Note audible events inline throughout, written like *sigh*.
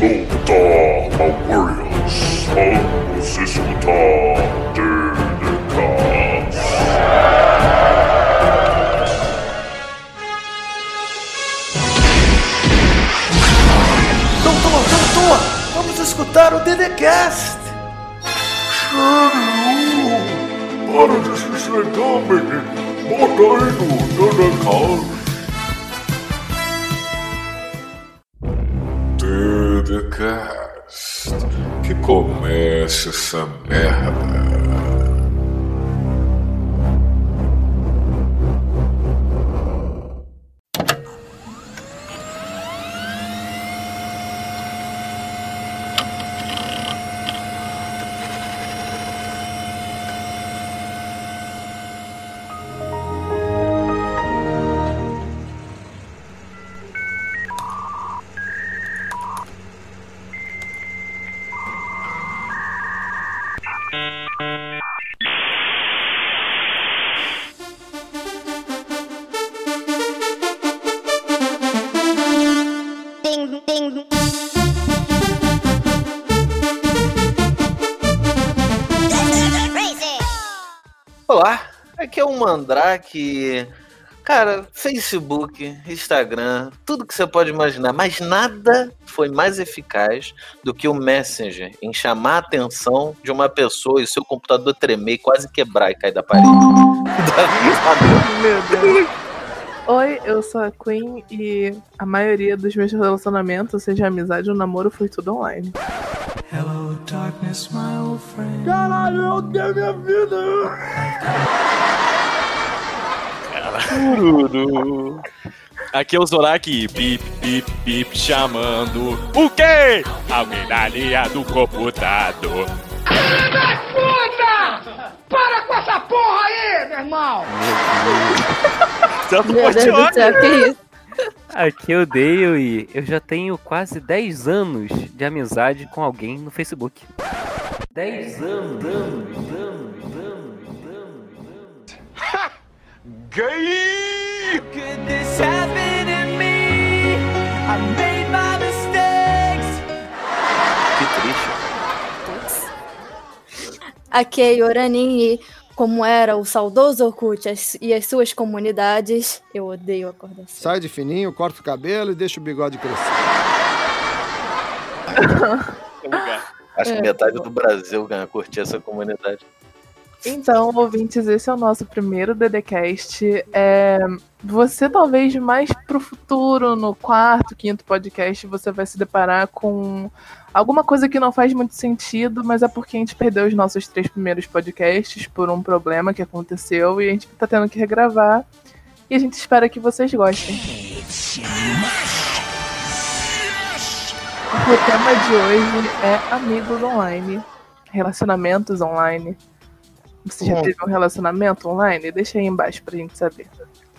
Luta, Malvarians. Vamos escutar DDCast. Então toma, toma, toma! Vamos escutar o DDCast! Para de se esfregar, menino. Bota aí no DDCast. DDCast. Que comece essa merda. Mandrake. Cara, Facebook, Instagram, tudo que você pode imaginar, mas nada foi mais eficaz do que o Messenger em chamar a atenção de uma pessoa e seu computador tremer, e quase quebrar e cair da parede. Meu Deus. Oi, eu sou a Queen e a maioria dos meus relacionamentos, seja amizade ou namoro, foi tudo online. Aqui é o Zorak, bip, bip, bip, chamando. O quê? Alguém na linha do computador. Para com essa porra aí, meu irmão! Santo Meu Deus do céu, que isso? Aqui eu odeio e eu já tenho quase 10 anos de amizade com alguém no Facebook. 10 anos, anos, anos, anos, Gay! Que triste. Aqui é Yoranin e como era o saudoso Orkut e as suas comunidades, eu odeio acordar cedo. Sai de fininho, corta o cabelo e deixa o bigode crescer. Acho que metade do Brasil ganha curtir essa comunidade. Então, ouvintes, esse é o nosso primeiro DDCast. É, você talvez mais pro futuro, no quarto, quinto podcast, você vai se deparar com alguma coisa que não faz muito sentido, mas é porque a gente perdeu os nossos três primeiros podcasts por um problema que aconteceu e a gente tá tendo que regravar. E a gente espera que vocês gostem. O tema de hoje é amigos online, relacionamentos online. Você já teve um relacionamento online? Deixa aí embaixo pra gente saber.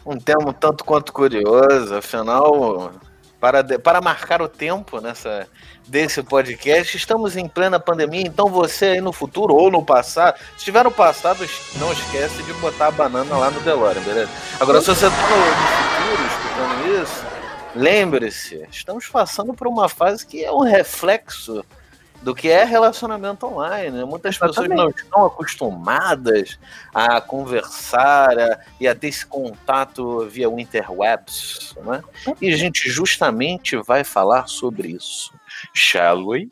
Um tema tanto quanto curioso, afinal, para, de- para marcar o tempo nessa desse podcast, estamos em plena pandemia, então você aí no futuro ou no passado, se estiver no passado, não esquece de botar a banana lá no DeLorean, beleza? Agora, se você no, no futuro escutando isso, lembre-se, estamos passando por uma fase que é um reflexo do que é relacionamento online. né? Muitas pessoas não estão acostumadas a conversar a- e a ter esse contato via interwebs, né? E a gente justamente vai falar sobre isso. Shall we?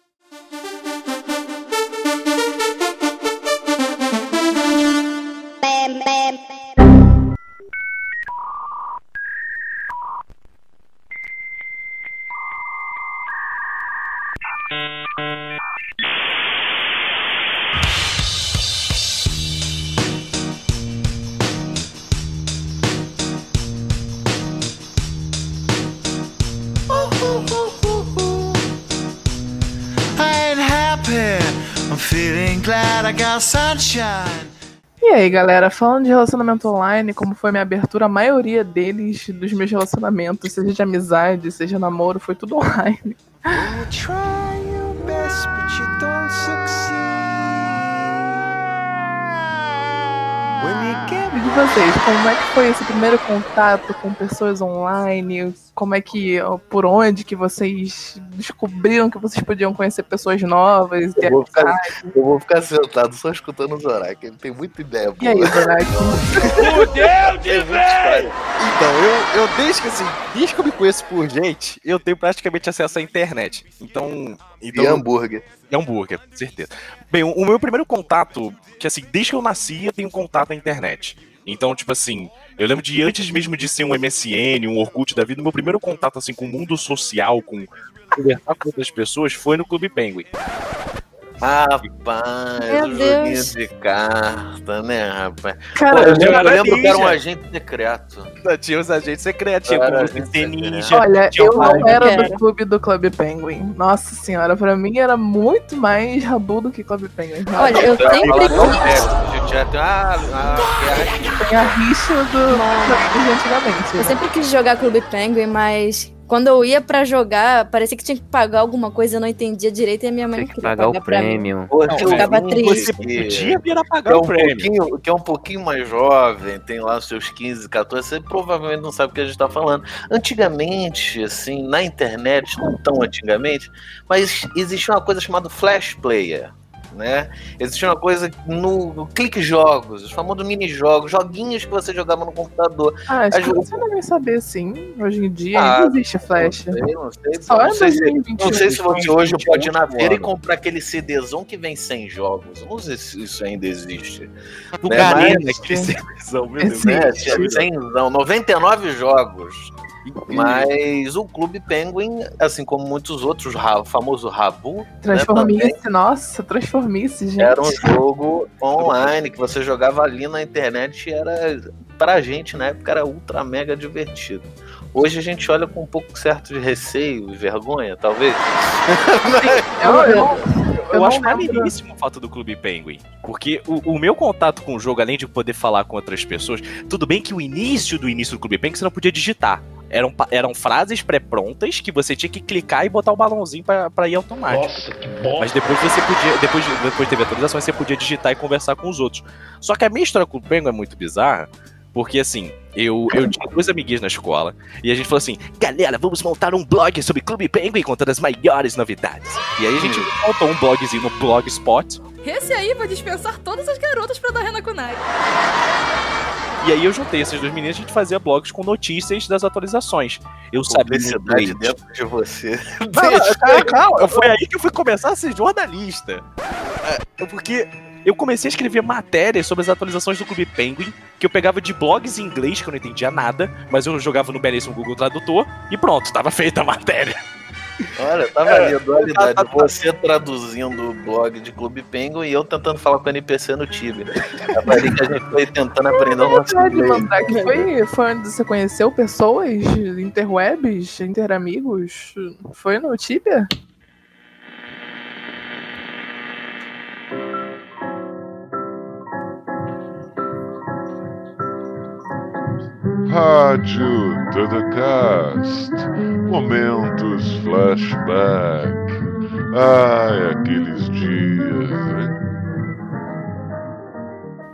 Sunshine. E aí, galera, falando de relacionamento online, como foi minha abertura, a maioria deles, dos meus relacionamentos, seja de amizade, seja namoro, foi tudo *laughs* online. You try your best, but you don't succeed. When you get E de vocês, como é que foi esse primeiro contato com pessoas online? Como é que, por onde que vocês descobriram que vocês podiam conhecer pessoas novas. Eu vou ficar, eu vou ficar sentado só escutando o Zorak, ele tem muita ideia. E aí, Zorak? *laughs* Fudeu de vez! Então, eu, eu desde que assim, desde que eu me conheço por gente, eu tenho praticamente acesso à internet. Então. então E hambúrguer. É hambúrguer, com certeza. Bem, o, o meu primeiro contato, que assim, desde que eu nasci, eu tenho contato à internet. Então, tipo assim, eu lembro de antes mesmo de ser um MSN, um Orkut da vida, meu primeiro contato assim com o mundo social, com conversar com outras pessoas, foi no Clube Penguin. Rapaz, Meu o joguinho de carta, né, rapaz? Cara, Pô, eu, eu lembro que era um agente secreto. Tinha os agentes secretos, tinha como secreto. ninja. Olha, eu um- não era do clube do Clube Penguin. Nossa senhora, pra mim era muito mais rabu do que Clube Penguin. Olha, eu sempre quis. já tem a, rixa do antigamente. Eu sempre quis jogar Clube Penguin, mas quando eu ia pra jogar, parecia que tinha que pagar alguma coisa, eu não entendia direito e a minha mãe não que queria pagar o pagar mim. prêmio. Não, tem ficava triste. Você podia vir a pagar é, o um prêmio. pouquinho, que é um pouquinho mais jovem, tem lá os seus 15, 14, você provavelmente não sabe o que a gente tá falando. Antigamente, assim, na internet, não tão antigamente, mas existia uma coisa chamada Flash Player. Né? Existia uma coisa no, no clique jogos, os famosos mini jogos, joguinhos que você jogava no computador. Ah, acho Às que você devem saber sim. Hoje em dia Ah, ainda existe Flash. Não sei, não sei, Só não é sei se, 2021. não sei se você hoje pode ir na feira e comprar aquele CDzão que vem sem jogos. Não sei se isso ainda existe. Do né, Garena, mas- aquele *laughs* servidão, meu Deus. Sim. né? Tinha 100, 99 jogos. Mas o Clube Penguin, assim como muitos outros, o famoso Rabu, Transformice, nossa, transformice, gente. era um jogo online que você jogava ali na internet e era, pra gente na época, era ultra mega divertido. Hoje a gente olha com um pouco certo de receio e vergonha, talvez. *laughs* Eu, eu, Eu, não acho maneiríssimo o fato do Clube Penguin. Porque o, o meu contato com o jogo, além de poder falar com outras pessoas, tudo bem que o início do início do Clube Penguin você não podia digitar. Eram, eram frases pré-prontas que você tinha que clicar e botar o balãozinho pra, pra ir automático. Nossa, que bosta. Mas depois você podia. Depois, de- depois teve atualizações, você podia digitar e conversar com os outros. Só que a minha história com o Penguin é muito bizarra. Porque assim, eu, eu tinha duas amiguinhas na escola e a gente falou assim: galera, vamos montar um blog sobre Clube Penguin contando as maiores novidades. E aí a gente montou um blogzinho no Blogspot. Esse aí vai dispensar todas as garotas pra dar Rena Kunai. E aí eu juntei essas duas meninas e a gente fazia blogs com notícias das atualizações. Eu sabia inglês. dentro de você. *laughs* Não, calma. Foi aí que eu fui começar a ser jornalista. É, Porque eu comecei a escrever matérias sobre as atualizações do Clube Penguin, que eu pegava de blogs em inglês, que eu não entendia nada, mas eu jogava no belíssimo Google Tradutor, e pronto, tava feita a matéria. Olha, tava É, ali a dualidade. tá, tá, tá. Você traduzindo o blog de Clube Penguin e eu tentando falar com o NPC no Tibia. Tava ali que a gente foi tentando aprender o nosso inglês. Mandrake, foi, foi onde você conheceu pessoas, interwebs, interamigos? Foi no Tibia? Rádio Dudacast. Momentos flashback. Ai, aqueles dias, né?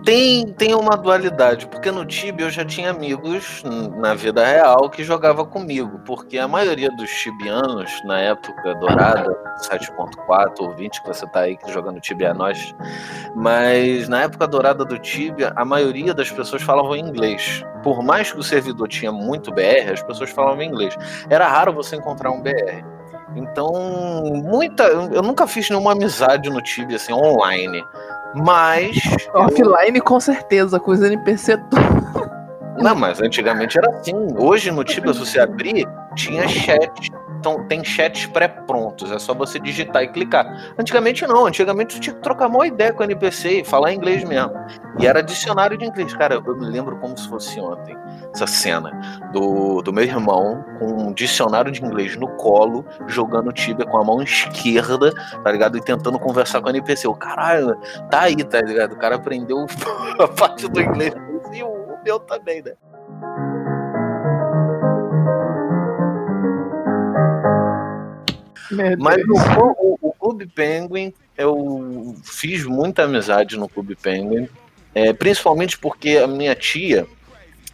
Tem, tem uma dualidade, porque no Tibia eu já tinha amigos na vida real que jogava comigo, porque a maioria dos tibianos, na época dourada, 7.4 ou 20, que você tá aí jogando Tibia é nós, mas na época dourada do Tibia, a maioria das pessoas falavam inglês. Por mais que o servidor tinha muito BR, as pessoas falavam inglês. Era raro você encontrar um BR. Então, muita. Eu nunca fiz nenhuma amizade no Tibia, assim, online. Mas. Offline, com certeza, com os NPC todos. Não, mas antigamente era assim. Hoje no Tibia, se você abrir, tinha chat. Então, tem chats pré-prontos, é só você digitar e clicar. Antigamente não, antigamente você tinha que trocar uma ideia com o NPC e falar inglês mesmo. E era dicionário de inglês. Cara, eu me lembro como se fosse ontem, essa cena do, do meu irmão com um dicionário de inglês no colo, jogando Tibia com a mão esquerda, tá ligado? E tentando conversar com o NPC. O caralho, tá aí, tá ligado? O cara aprendeu *laughs* a parte do inglês e o meu também, né? Mas o, o- o Clube Penguin, eu fiz muita amizade no Clube Penguin, é, principalmente porque a minha tia,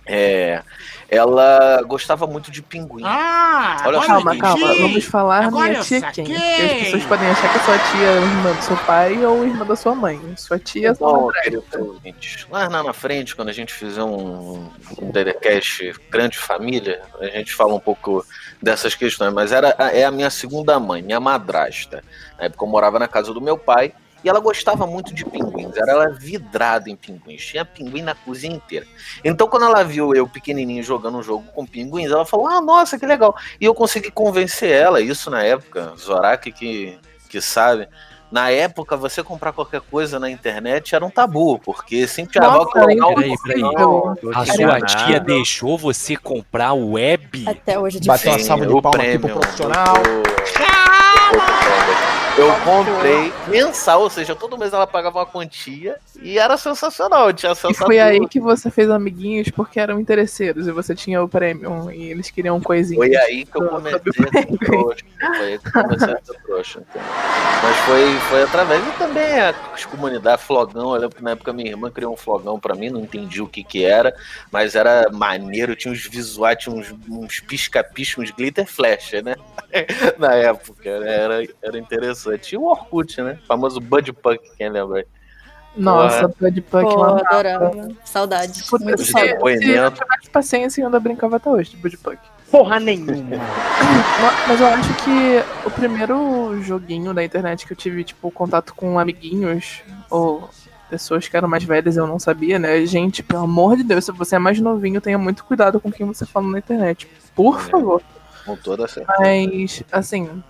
é, ela gostava muito de pinguim. Ah, Olha Calma, calma. Vamos falar Agora minha tia quem. Porque as pessoas podem achar que a sua tia é irmã do seu pai ou irmã da sua mãe. Sua tia é sua Bom, André. querido ouvinte, lá na, na frente, quando a gente fizer um, um DDCast grande família, a gente fala um pouco dessas questões, mas era, é a minha segunda mãe, minha madrasta. Na época eu morava na casa do meu pai e ela gostava muito de pinguins, era ela vidrada em pinguins, tinha pinguim na cozinha inteira. Então quando ela viu eu pequenininho jogando um jogo com pinguins, ela falou, ah, nossa, que legal. E eu consegui convencer ela, isso na época, Zorak que, que sabe, na época, você comprar qualquer coisa na internet era um tabu, porque sempre colocar era o impossível. não, A sua tia deixou você comprar o web? Até hoje é Bateu uma difícil. salva de o palmas aqui pro prêmio profissional. Eu comprei mensal, ou seja, todo mês ela pagava uma quantia e era sensacional. Tinha E foi aí que você fez amiguinhos porque eram interesseiros e você tinha o prêmio e eles queriam coisinhas. Foi aí que eu comecei a trouxa. Foi aí que eu comecei a ser trouxa. entendeu? Mas foi, foi através. E também as comunidades, flogão. Eu lembro que na época minha irmã criou um flogão pra mim, não entendi o que que era, mas era maneiro, tinha uns visuais, tinha uns, uns pisca-pisca, uns glitter flash, né? *laughs* na época, né? era, era interessante. E o Orkut, né? O famoso Bud Punk, quem lembra aí? Nossa, Bud Punk Pô, adorava. Saudades. Puta, Muito se, saudades. se eu tivesse paciência, eu ainda brincava até hoje de Bud Punk. Porra nenhuma. *laughs* Mas eu acho que o primeiro joguinho da internet que eu tive, tipo, contato com amiguinhos ou pessoas que eram mais velhas, eu não sabia, né? Gente, pelo amor de Deus, se você é mais novinho, tenha muito cuidado com quem você fala na internet. Por favor. Com toda certeza. Mas, assim,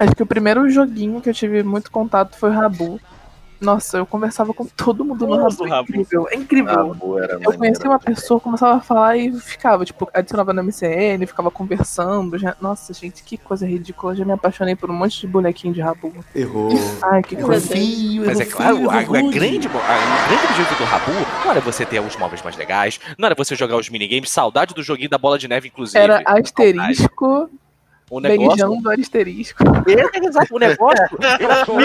acho que o primeiro joguinho que eu tive muito contato foi Rabu. Nossa, eu conversava com todo mundo no Nossa, Rabu. o É Rabu. incrível, é incrível. Rabu era Eu conheci maneiro. uma pessoa, começava a falar e ficava, tipo, adicionava no MCN, ficava conversando. Já... Nossa, gente, que coisa ridícula. Já me apaixonei por um monte de bonequinho de Rabu. Errou. Ai, que Meu coisa. Feio, Mas é errou claro, feio, a, errou a grande, a- o grande objetivo do Rabu não era você ter os móveis mais legais, não era você jogar os minigames, saudade do joguinho da bola de neve, inclusive. Era asterisco, O negócio, beijando asterisco. *laughs* É, exato, o negócio, *laughs* o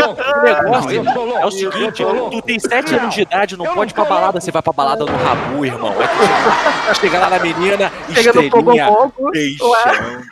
negócio é o seguinte, tu tem 7 anos de idade, não pode ir pra balada, você vai pra balada no Rabu, irmão. É lá, chega lá na menina, Chega no fogo estrelinha, fogo. beijando.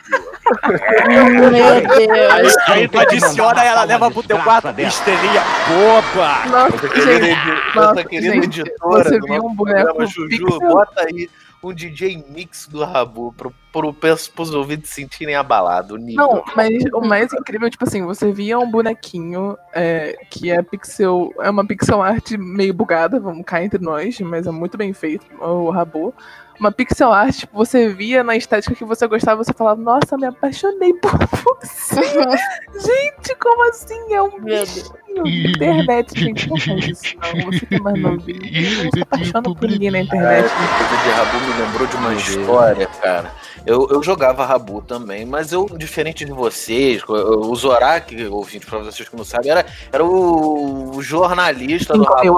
Meu Deus. Aí tu adiciona ela, leva pro teu quarto, estrelinha, boba. Nossa, nossa, nossa querida editora você viu um boneco Juju, bota aí um DJ mix do Rabu pro, pro, pros, pros ouvintes sentirem abalado. Não, mas o mais incrível, tipo assim, você via um bonequinho é, que é pixel. É uma pixel art meio bugada, vamos cá entre nós, mas é muito bem feito, o Rabu. Uma pixel art, tipo, você via na estética que você gostava, você falava, nossa, me apaixonei por você. *laughs* gente, como assim? É um Meu bichinho. Internet, gente, não faz isso, não. Você que é mais *laughs* novinho. Não se apaixona por ninguém na internet. essa coisa de Rabu me lembrou de uma história, cara. Eu, eu jogava Rabu também, mas eu, diferente de vocês, o Zorak, ouvinte, pra vocês que não sabem, era, era o jornalista do Rabu,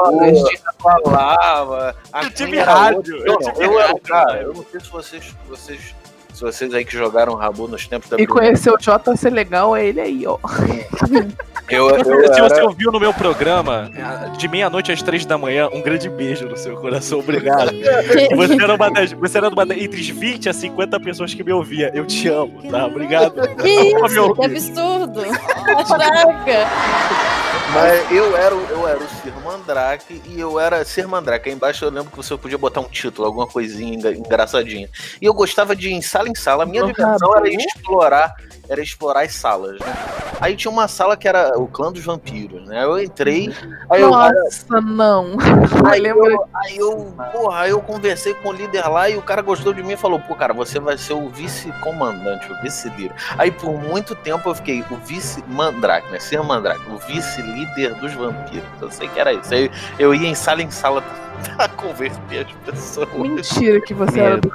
falava. Eu tive rádio, eu Não, tive eu rádio, cara, eu não sei se vocês, vocês, se vocês aí que jogaram Rabu nos tempos da E conhecer o JC Legal é ele aí, ó. Eu, *laughs* eu Se você era- ouviu no meu programa, de meia-noite às três da manhã, um grande beijo no seu coração, obrigado. *laughs* Você era uma das, você era uma das, entre as 20 a 50 pessoas que me ouvia. Eu te amo, tá? Obrigado. Que isso? Que absurdo. Caraca. Mas eu era, o- eu era o Sir Mandrake e eu era Sir Mandrake. Aí embaixo eu lembro que você podia botar um título, alguma coisinha engraçadinha. E eu gostava de ir em sala em sala. A minha diversão era explorar, era explorar as salas, né? Aí tinha uma sala que era o clã dos vampiros, né? Eu entrei, aí eu, Nossa, não. Aí Eu eu, aí eu, porra, aí eu conversei com o líder lá e o cara gostou de mim e falou, pô, cara, você vai ser o vice-comandante, o vice-líder. Aí por muito tempo eu fiquei o vice-mandrake, né? Ser mandrake, o vice-líder dos vampiros. Eu sei que era isso. Aí eu ia em sala em sala *laughs* pra converter as pessoas. Mentira que você era do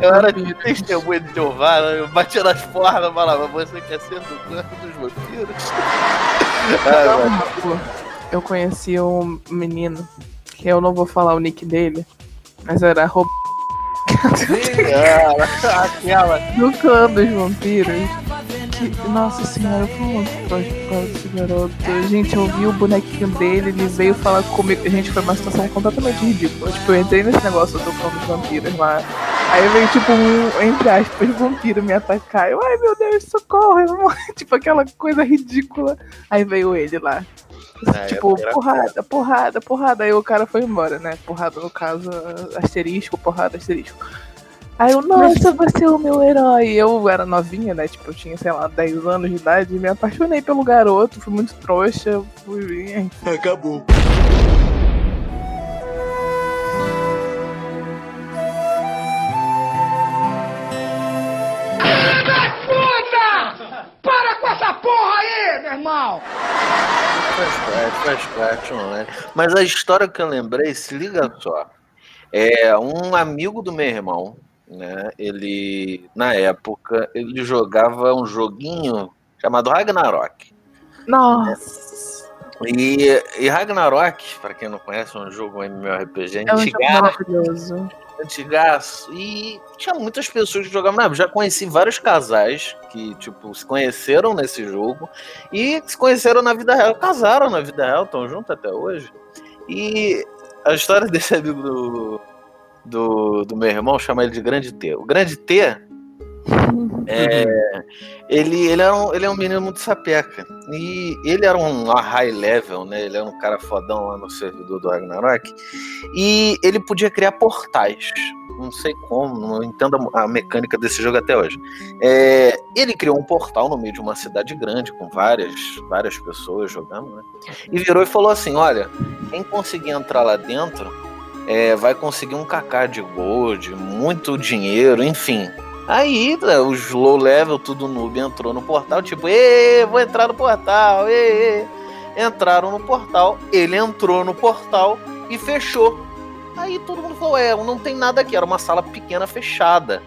Eu era de testemunha de Jeová, né? eu batia nas portas e falava, você quer ser do clã dos vampiros? *laughs* Ah, Não, Eu conheci um menino, que eu não vou falar o nick dele, mas era arroba Cara, *laughs* aquela. do clã dos vampiros, Nossa senhora, eu fui muito desse garoto. Gente, eu vi o bonequinho dele, ele veio falar comigo. Gente, foi uma situação completamente ridícula. Tipo, eu entrei nesse negócio do cão dos vampiros lá. Aí veio, tipo, um, entre aspas, vampiro me atacar. Eu, ai meu Deus, socorro. Eu, *laughs* tipo, aquela coisa ridícula. Aí veio ele lá. É, tipo, era- porrada, porrada, porrada. Aí o cara foi embora, né? Porrada, no caso, asterisco, porrada, asterisco. Aí eu, nossa, você é o meu herói. Eu era novinha, né? Tipo, eu tinha, sei lá, 10 anos de idade. E me apaixonei pelo garoto, fui muito trouxa. Fui. Acabou. Irmão! Faz parte, faz parte online. Mas a história que eu lembrei, se liga só. É um amigo do meu irmão, né? Ele, na época, ele jogava um joguinho chamado Ragnarok. Nossa. E, e Ragnarok, pra quem não conhece, é um jogo MMORPG É um jogo maravilhoso. antigaço. E tinha muitas pessoas que jogavam. Não, já conheci vários casais que, tipo, se conheceram nesse jogo e se conheceram na vida real, casaram na vida real, estão juntos até hoje. E a história *laughs* desse amigo do, do, do meu irmão chama ele de Grande T. O Grande T. É, ele, ele, era um, ele é um menino muito sapeca. E ele era um high level, né? Ele era um cara fodão lá no servidor do Ragnarok. E ele podia criar portais. Não sei como, não entendo a, mecânica desse jogo até hoje. É, ele criou um portal no meio de uma cidade grande, com várias, várias pessoas jogando, né? E virou e falou assim: olha, quem conseguir entrar lá dentro é, vai conseguir um kk de gold, muito dinheiro, enfim. Aí, né, os low level, tudo noob, entrou no portal, tipo, ê, vou entrar no portal, ê. Entraram no portal, ele entrou no portal e fechou. Aí todo mundo falou, é, não tem nada aqui, era uma sala pequena fechada.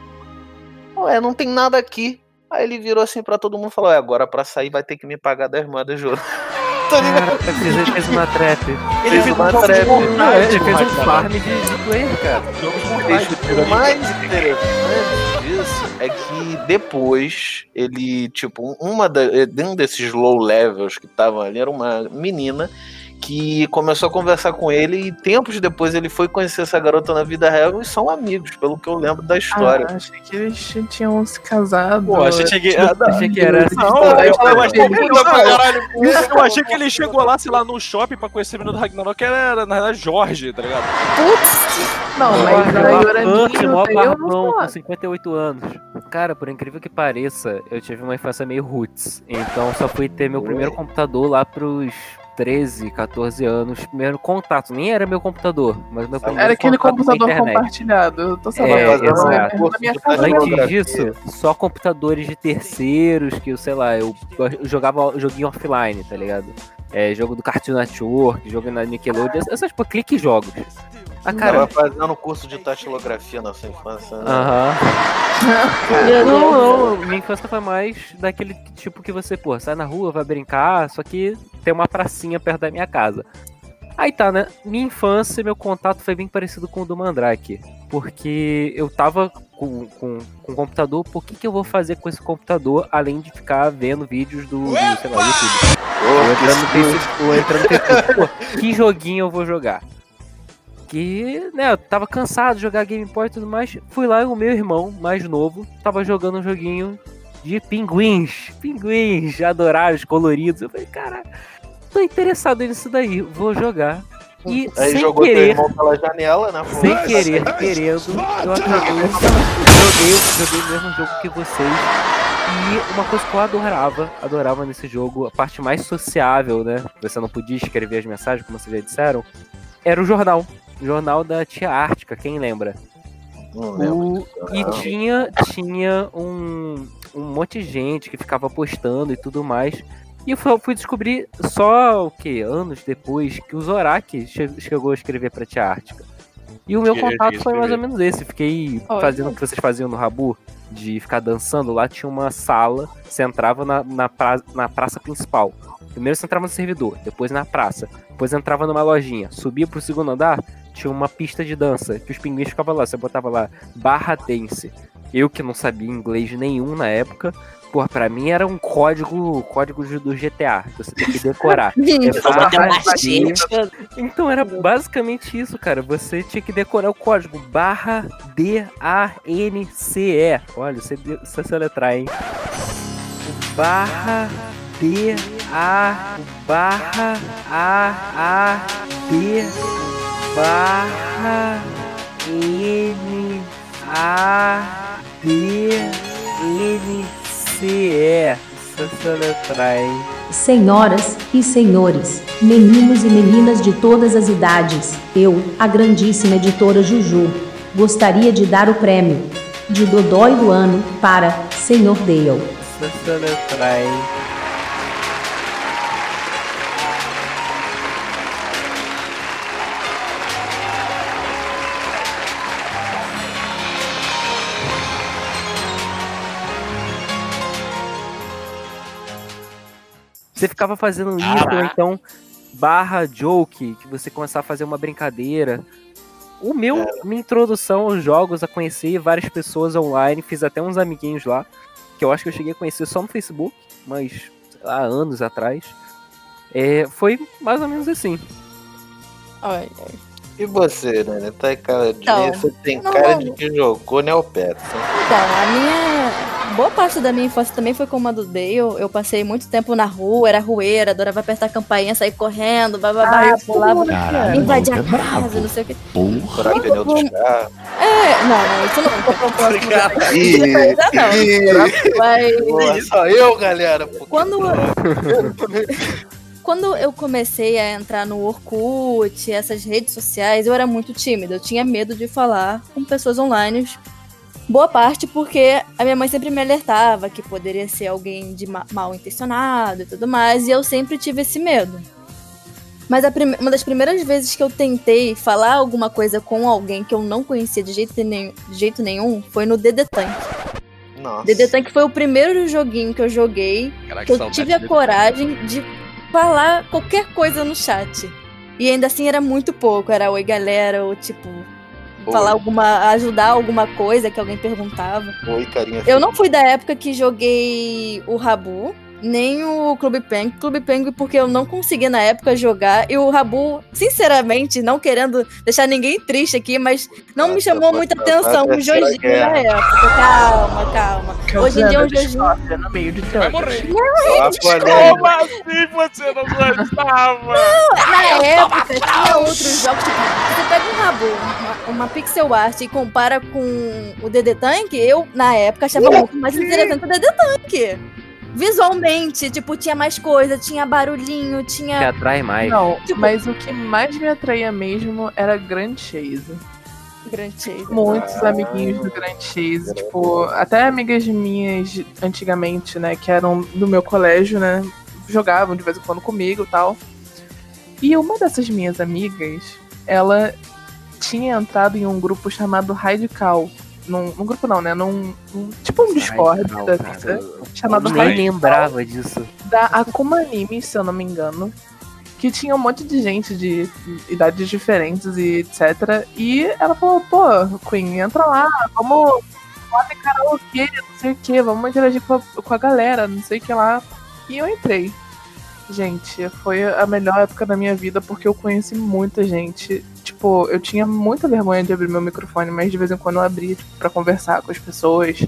Ué, não tem nada aqui. Aí ele virou assim pra todo mundo e falou, é, agora pra sair vai ter que me pagar 10 moedas de ouro. *laughs* tá ligado? Cara, ele fez uma trap. Ele fez uma trap. Ele fez um farm de, de player, cara. O mais interessante disso é que depois ele, tipo, uma da, um desses low levels que estavam ali era uma menina que começou a conversar com ele e tempos depois ele foi conhecer essa garota na vida real e são amigos, pelo que eu lembro da história. Ah, achei que eles tinham se casado. Pô, achei que- Tipo, ah, achei que era essa Não, história. eu, eu achei que, caralho, eu achei que ele chegou lá, sei lá, no shopping pra conhecer o menino do Ragnarok, que era, na verdade, Jorge, tá ligado? Não, mas Mó a mó daí eu vou barbão, com 58 anos. Cara, por incrível que pareça, eu tive uma infância meio roots. Então só fui ter meu primeiro computador lá pros 13, 14 anos. Primeiro contato. Nem era meu computador, mas meu Era aquele computador compartilhado. Eu tô sabendo. É, Antes disso, só computadores de terceiros, que eu sei lá, eu, eu jogava joguinho offline, tá ligado? É, jogo do Cartoon Network, jogo na Nickelodeon, essas tipo, clique jogos. Ah, Cara, cara, fazendo curso de tatilografia na sua infância. né? Aham. *laughs* Meu Não, Deus. não, minha infância foi mais daquele tipo que você, pô, sai na rua, vai brincar, só que tem uma pracinha perto da minha casa. Aí tá, né? Minha infância, meu contato foi bem parecido com o do Mandrake. Porque eu tava com, com, com um computador, por que, que eu vou fazer com esse computador além de ficar vendo vídeos do, do sei lá, YouTube? Ou entrando no Facebook, ou entrando no Facebook. Pô, que joguinho eu vou jogar? Que, né, eu tava cansado de jogar Game Boy e tudo mais. Fui lá e o meu irmão, mais novo, tava jogando um joguinho de pinguins. Pinguins adoráveis, coloridos. Eu falei, cara, tô interessado nisso daí, vou jogar. E Aí sem jogou teu querer, irmão pela janela, né? pô? sem querer, querendo, eu acabei. Joguei, joguei o mesmo jogo que vocês. E uma coisa que eu adorava, adorava nesse jogo, a parte mais sociável, né? Você não podia escrever as mensagens, como vocês já disseram, era o jornal. O jornal da Tia Ártica, quem lembra? Não lembro. O- e tinha, tinha um, um monte de gente que ficava postando e tudo mais. E eu fui, descobrir só o que? Anos depois que o Zorak che- chegou a escrever pra Tia Ártica. E o meu contato foi mais ou menos esse. Fiquei Olha. fazendo o que vocês faziam no Rabu, de ficar dançando. Lá tinha uma sala, você entrava na, na, pra- na praça principal. Primeiro você entrava no servidor, depois na praça, depois entrava numa lojinha, subia pro segundo andar, tinha uma pista de dança, que os pinguins ficavam lá, você botava lá barra dance. Eu que não sabia inglês nenhum na época, porra, pra mim era um código, código do GTA, que você tem que decorar. *laughs* É barra matemática. D. Então era basicamente isso, cara. Você tinha que decorar o código barra D-A-N-C-E. Olha, você, você soletrar, hein? Barra D-A barra A-A-D barra N-A-D-N-C-E. Você soletrar, hein? Senhoras e senhores, meninos e meninas de todas as idades, eu, a grandíssima editora Juju, gostaria de dar o prêmio de Dodói do ano para Senhor Dale. Você ficava fazendo isso, ou então barra joke, que você começava a fazer uma brincadeira. O meu, minha introdução aos jogos, a conhecer várias pessoas online, fiz até uns amiguinhos lá, que eu acho que eu cheguei a conhecer só no Facebook, mas, sei lá, anos atrás. É, foi mais ou menos assim. Ai, E você, né? Tá aí cara de. Então, você tem não cara de que jogou Neopets. Então, a minha. Boa parte da minha infância também foi como a do Dale. Eu passei muito tempo na rua, era rueira, adorava apertar a campainha, sair correndo, bababá, Ah, eu pulava, Caralho, invadir a é casa, não sei o que. Furar pneu dos carros. É, não, não, isso não. Eu *laughs* proposto Ih, não. Mas. Boa, só eu, galera. Quando, *laughs* quando eu comecei a entrar no Orkut, essas redes sociais, eu era muito tímida. Eu tinha medo de falar com pessoas online. Boa parte porque a minha mãe sempre me alertava que poderia ser alguém de ma- mal intencionado e tudo mais, e eu sempre tive esse medo. Mas uma das primeiras vezes que eu tentei falar alguma coisa com alguém que eu não conhecia de jeito, nenhum, de jeito nenhum foi no DD Tank. Nossa. DD Tank foi o primeiro joguinho que eu joguei Caraca, que eu tive a de- coragem de falar qualquer coisa no chat. E ainda assim era muito pouco, era oi galera, ou tipo, Oi. falar alguma. ajudar alguma coisa que alguém perguntava. Oi, carinha. Eu não fui da época que joguei o Rabu, nem o Clube Penguin. Clube Penguin porque eu não conseguia na época jogar. E o Rabu, sinceramente, não querendo deixar ninguém triste aqui, mas não me chamou muita atenção o Jojinho na época. Calma, calma. Hoje em dia o Jojinho. no meio de Vai morrer. Ó, Como assim você não gostava? Na época tinha outros jogos, tipo, você pega um Rabu, uma, uma pixel art e compara com o DD Tank, eu, na época, achava muito mais interessante o DD Tank. Visualmente, tipo, tinha mais coisa, tinha barulhinho, Que tinha. atrai mais. Não, Tipo- mas o que mais me atraía mesmo era Grand Chase. Grand Chase. Muitos amiguinhos do Grand Chase, tipo, até amigas minhas antigamente, né, que eram do meu colégio, né, jogavam de vez em quando comigo e tal. E uma dessas minhas amigas, ela tinha entrado em um grupo chamado Radical. Num, num grupo não, né? Num, num- tipo um Discord Radical, da cara. vida, chamado Nem lembrava disso. da Akuma Anime, se eu não me engano. Que tinha um monte de gente de idades diferentes e etc. E ela falou, pô, Queen, entra lá, vamos lá tem karaokê, não sei o que, vamos interagir com a, com a galera, não sei o que lá. E eu entrei. Gente, foi a melhor época da minha vida porque eu conheci muita gente. Tipo, eu tinha muita vergonha de abrir meu microfone, mas de vez em quando eu abria tipo, pra conversar com as pessoas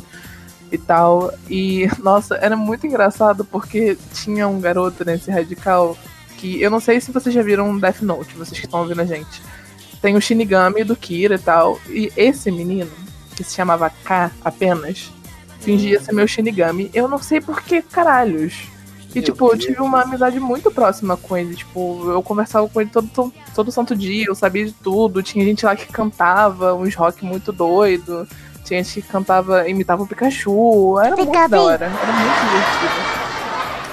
e tal. E, *laughs* nossa, era muito engraçado porque tinha um garoto nesse radical que eu não sei se vocês já viram Death Note, vocês que estão ouvindo a gente. Tem o Shinigami do Kira e tal. E esse menino, que se chamava K apenas, fingia ser meu Shinigami. Eu não sei por que caralhos. E, tipo, eu tive uma amizade muito próxima com ele. Tipo, eu conversava com ele todo, todo, todo santo dia, eu sabia de tudo. Tinha gente lá que cantava uns rock muito doido. Tinha gente que cantava, imitava o Pikachu. Era muito da hora. Era muito divertido.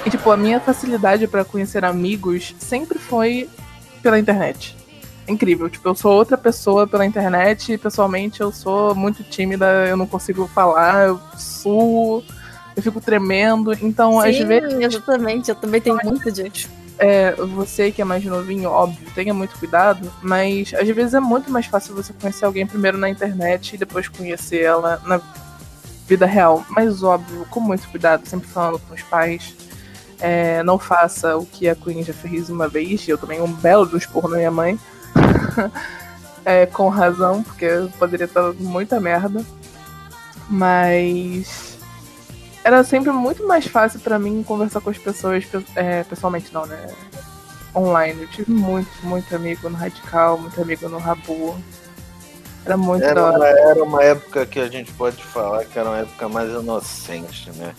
E, tipo, a minha facilidade pra conhecer amigos sempre foi pela internet. É Incrível. Tipo, eu sou outra pessoa pela internet e pessoalmente eu sou muito tímida, eu não consigo falar, eu suo, eu fico tremendo. Então, às Sim, vezes. exatamente, eu também tenho muito disso. É, você que é mais novinho, óbvio, tenha muito cuidado, mas às vezes é muito mais fácil você conhecer alguém primeiro na internet e depois conhecer ela na, vida real. Mas óbvio, com muito cuidado, sempre falando com os pais. É, não faça o que a Queen já fez uma vez, eu tomei um belo de um esporro na minha mãe. *laughs* É, com razão, porque poderia estar muita merda. Mas era sempre muito mais fácil pra mim conversar com as pessoas, pe- é, pessoalmente não, né? Online. Eu tive muito, muito amigo no Radical, muito amigo no Rabu. Era muito da Era hora. uma, era uma época que a gente pode falar que era uma época mais inocente, né?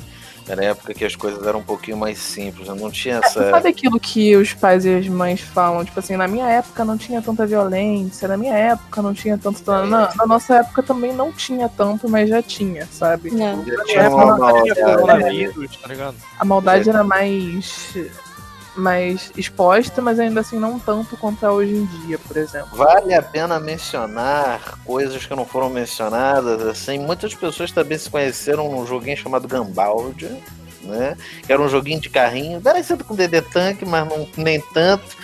Era a época que as coisas eram um pouquinho mais simples, né? não tinha essa. Sabe aquilo que os pais e as mães falam? Tipo assim, na minha época não tinha tanta violência, na minha época não tinha tanto. Na, na nossa época também não tinha tanto, mas já tinha, sabe? É. Tipo, Já na tinha uma época, maldade, Tinha coronavírus, tá ligado? a maldade era mais. Mais exposta, mas ainda assim não tanto quanto é hoje em dia, por exemplo. Vale a pena mencionar coisas que não foram mencionadas, assim. Muitas pessoas também se conheceram num joguinho chamado Gambaldi, né? Que era um joguinho de carrinho, parecido com DD Tank, mas não, nem tanto.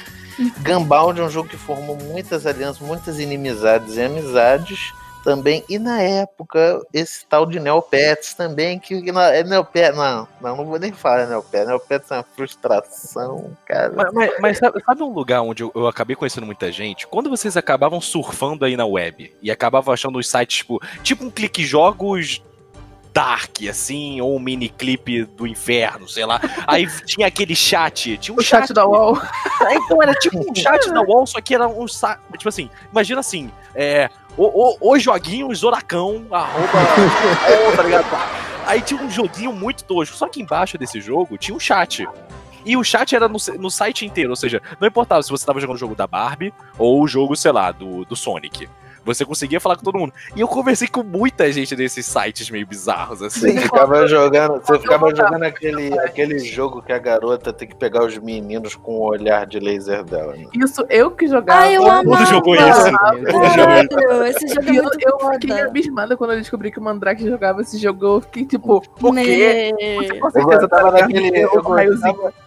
Gambaldi é um jogo que formou muitas alianças, muitas inimizades e amizades também. E na época, esse tal de Neopets também, que que na, é Neopets, não, não, não vou nem falar Neopets. Neopets é uma frustração, cara. Mas, mas- mas sabe, sabe um lugar onde eu, eu acabei conhecendo muita gente? Quando vocês acabavam surfando aí na web e acabavam achando os sites, tipo, tipo um clique jogos dark, assim, ou um mini clipe do inferno, sei lá. Aí tinha aquele chat, tinha um O chat da UOL. É, Então era tipo um *laughs* chat da UOL, só que era um sa... Tipo assim, imagina assim, é. O, o, os joguinhos Zoracão, arroba. *laughs* UOL, tá ligado? Aí tinha um joguinho muito tosco, só que embaixo desse jogo tinha um chat. E o chat era no, no site inteiro, ou seja, não importava se você tava jogando o jogo da Barbie ou o jogo, sei lá, do, do Sonic. Você conseguia falar com todo mundo. E eu conversei com muita gente desses sites meio bizarros, assim. Você ficava jogando, você ficava jogando aquele, aquele jogo que a garota tem que pegar os meninos com o olhar de laser dela. Né? Isso eu que jogava. Ai, eu Todo mundo jogou isso. Eu Sério, esse jogo é eu, muito eu foda. fiquei abismada quando eu descobri que o Mandrake jogava esse jogo. Eu fiquei tipo, o Né? quê? Você com Eu certeza gostava tá daquele. ligado? Eu O raiozinho. gostava, eu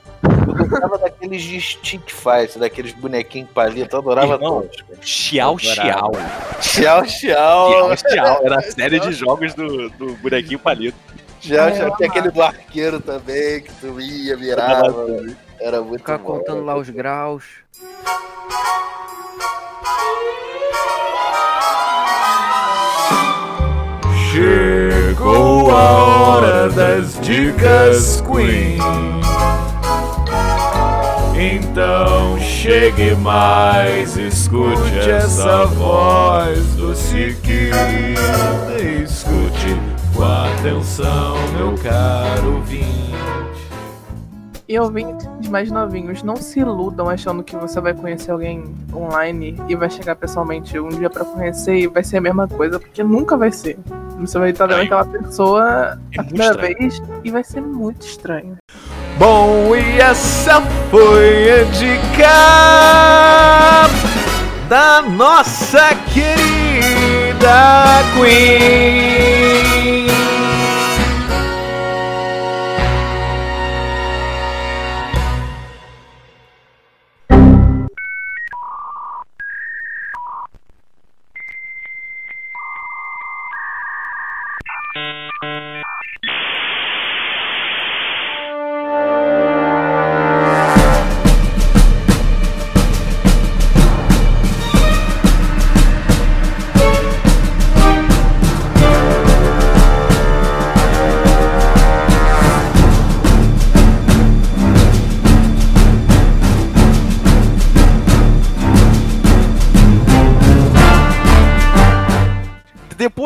gostava daqueles de stick fight, daqueles bonequinhos palito, eu adorava Irmão, todos. Xiao Xiao. Tchau, tchau. Xiao Xiao. Era a série de jogos do, do bonequinho palito. Já, já tem aquele do arqueiro também, que tu ia, virava. Era muito Ficar bom. contando lá os graus. Chegou a hora das dicas Queen. Então chegue mais, escute essa voz doce e querida. Escute com atenção, meu caro ouvinte. E ouvintes mais novinhos, não se iludam achando que você vai conhecer alguém online e vai chegar pessoalmente um dia pra conhecer e vai ser a mesma coisa, porque nunca vai ser. Você vai estar vendo aquela pessoa a primeira vez e vai ser muito estranho. Bom, e essa foi a dica da nossa querida Queen.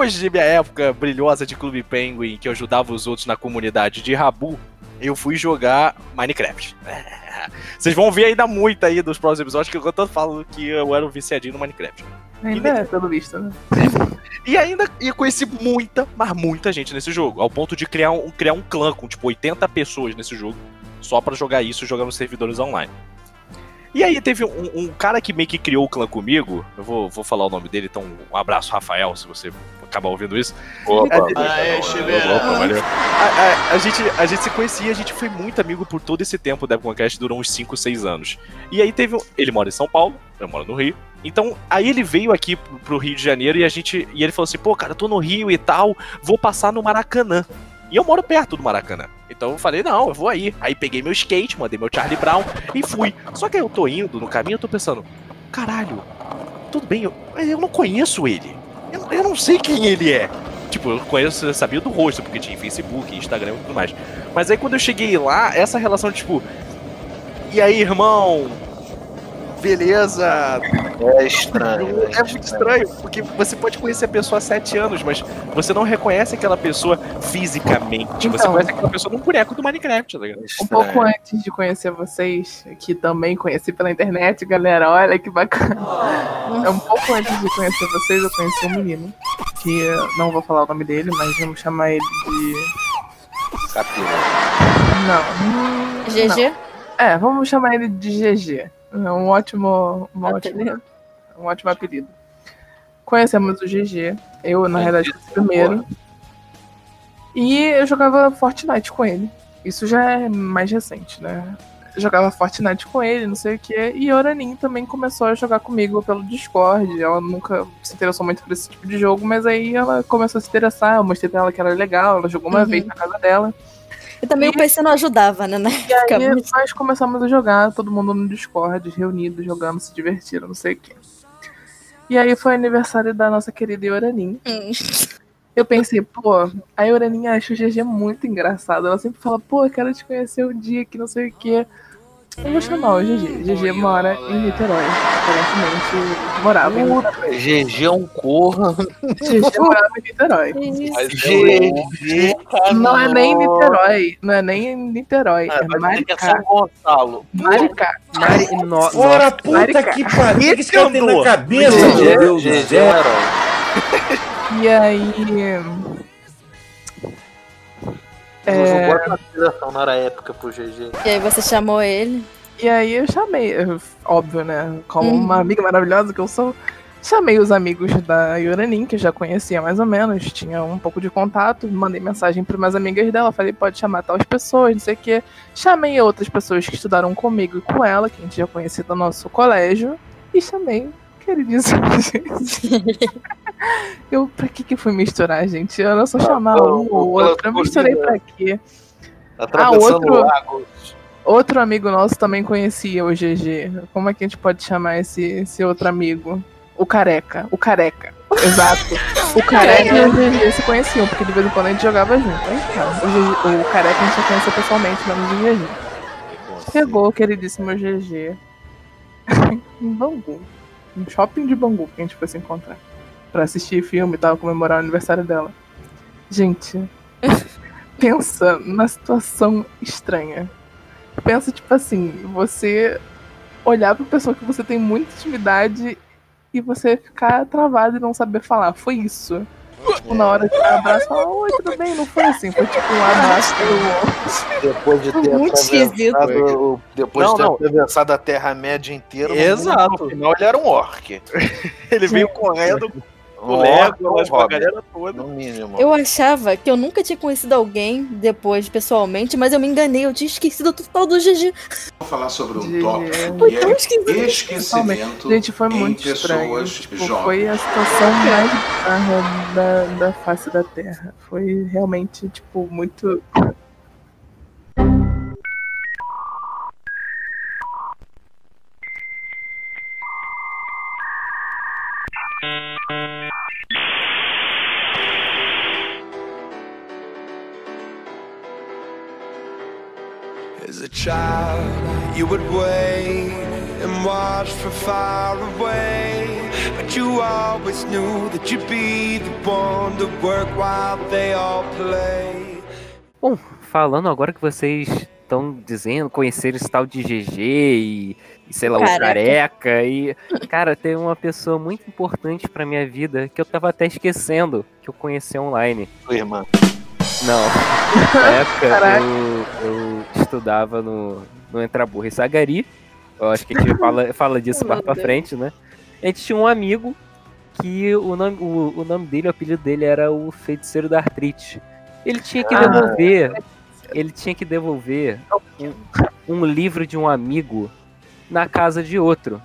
Depois de minha época brilhosa de Clube Penguin, que eu ajudava os outros na comunidade de Rabu, eu fui jogar Minecraft. Vocês vão ver ainda muito aí dos próximos episódios que eu tanto falo que eu era um viciadinho no Minecraft. Ainda é, pelo visto, né? E ainda e conheci muita, mas muita gente nesse jogo, ao ponto de criar um, criar um clã com tipo 80 pessoas nesse jogo, só pra jogar isso e jogar nos servidores online. E aí teve um, um cara que meio que criou o clã comigo, eu vou, vou falar o nome dele, então um abraço, Rafael, se você acabar ouvindo isso. Opa, É. A, gente, a gente se conhecia, a gente foi muito amigo por todo esse tempo. O Devconcast durou uns 5, 6 anos. E aí teve um. Ele mora em São Paulo, eu moro no Rio. Então, aí ele veio aqui pro pro Rio de Janeiro e a gente. E ele falou assim, pô, cara, eu tô no Rio e tal, vou passar no Maracanã. E eu moro perto do Maracanã. Então eu falei, não, eu vou aí. Aí peguei meu skate, mandei meu Charlie Brown e fui. Só que aí eu tô indo no caminho, eu tô pensando, caralho, tudo bem, eu, eu não conheço ele. Eu, eu não sei quem ele é. Tipo, eu conheço, eu sabia do rosto, porque tinha Facebook, Instagram e tudo mais. Mas aí quando eu cheguei lá, essa relação, tipo. E aí, irmão? Beleza? É estranho. É muito estranho, porque você pode conhecer a pessoa há sete anos, mas você não reconhece aquela pessoa fisicamente. você Então. conhece aquela pessoa num boneco do Minecraft, tá ligado? Um pouco antes de conhecer vocês, que também conheci pela internet, galera, olha que bacana. É um pouco antes de conhecer vocês, eu conheci um menino, que eu não vou falar o nome dele, mas vamos chamar ele de. Não. hum, GG? não. É, vamos chamar ele de GG. É um ótimo. Um ótimo, um ótimo apelido. Conhecemos o GG. Eu, na realidade, fui o primeiro. E eu jogava Fortnite com ele. Isso já é mais recente, né? Eu jogava Fortnite com ele, não sei o que. E a Oranin também começou a jogar comigo pelo Discord. Ela nunca se interessou muito por esse tipo de jogo, mas aí ela começou a se interessar. Eu mostrei pra ela que era legal. Ela jogou uma Uhum. vez na casa dela. E também o PC não ajudava, né? Na E época, aí mas- nós começamos a jogar, todo mundo no Discord, reunido, jogando, se divertindo, não sei o quê. E aí foi aniversário da nossa querida Ioranin. Hum. Eu pensei, pô, a Ioranin acha o GG muito engraçado. Ela sempre fala, pô, eu quero te conhecer um dia que não sei o quê. Eu vou chamar o GG. GG mora em Niterói. Aparentemente morava em Niterói. GG é um corra. GG morava em Niterói. GG, Não é nem Niterói. Não é nem Niterói. Ah, É que é Maricá. São Gonçalo. Maricá. Mari, no, Fora nossa, puta Maricá. que pariu. O que cara tem na cabeça? GG, Meu Deus do GG é um. E aí. É, inspiração, não era época pro GG. E aí você chamou ele. E aí eu chamei, óbvio, né? Como Uhum. uma amiga maravilhosa que eu sou, chamei os amigos da Yoranin, que eu já conhecia mais ou menos, tinha um pouco de contato, mandei mensagem para umas amigas dela, falei, pode chamar tais pessoas, não sei o quê. Chamei outras pessoas que estudaram comigo e com ela, que a gente já conhecia do nosso colégio, e chamei o queridíssimo gente. *laughs* Eu, pra que que fui misturar, gente? Eu não só chamar um ou outro, eu misturei pra quê? Atravessando outro- o lago. Outro amigo nosso também conhecia o GG. Como é que a gente pode chamar esse, esse outro amigo? O Careca. O Careca. *laughs* Exato. O Careca e o GG se conheciam, porque de vez em quando a gente jogava junto. Tá. o, GG o Careca a gente já conhecia pessoalmente, menos o GG. Chegou o queridíssimo GG *laughs* em Bangu. No shopping de Bangu que a gente foi se encontrar. Pra assistir filme e tal, comemorar o aniversário dela. Gente, *laughs* pensa na situação estranha. Pensa, tipo assim, você olhar pra pessoa que você tem muita intimidade e você ficar travado e não saber falar. Foi isso. Tipo, na hora de abraço, falar, oi, tudo bem? Não foi assim, foi tipo um abraço Depois de ter Muito esquisito. atravessado, depois Não, de ter não. atravessado a Terra-média inteira, no Exato. no final ele era um orc. Ele veio correndo o orc, Lego, um com a galera toda. no mínimo. Eu achava que eu nunca tinha conhecido alguém depois, pessoalmente, mas eu me enganei. Eu tinha esquecido total do GG. Vou falar sobre um de- tópico Foi que é tão esquisito. esquecimento Gente, foi em muito estranho. pessoas Tipo, foi a situação mais bizarra da, da face da Terra. Foi realmente, tipo, muito. Child, you would wait and watch from far away. But you always knew that you'd be the one to work while they all play. Bom, falando agora que vocês estão dizendo, conhecer esse tal de GG e, e sei lá, o Careca. E, cara, tem uma pessoa muito importante pra minha vida que eu tava até esquecendo que eu conheci online. Sua irmã. Não. *laughs* Na época eu, eu estudava no, no Entraburra e Sagari. Eu acho que a gente fala, fala disso mais pra frente, né? A gente tinha um amigo que o nome, o, o nome dele, o apelido dele era o Feiticeiro da Artrite. Ele tinha que Ah. devolver. Ele tinha que devolver um, um livro de um amigo na casa de outro.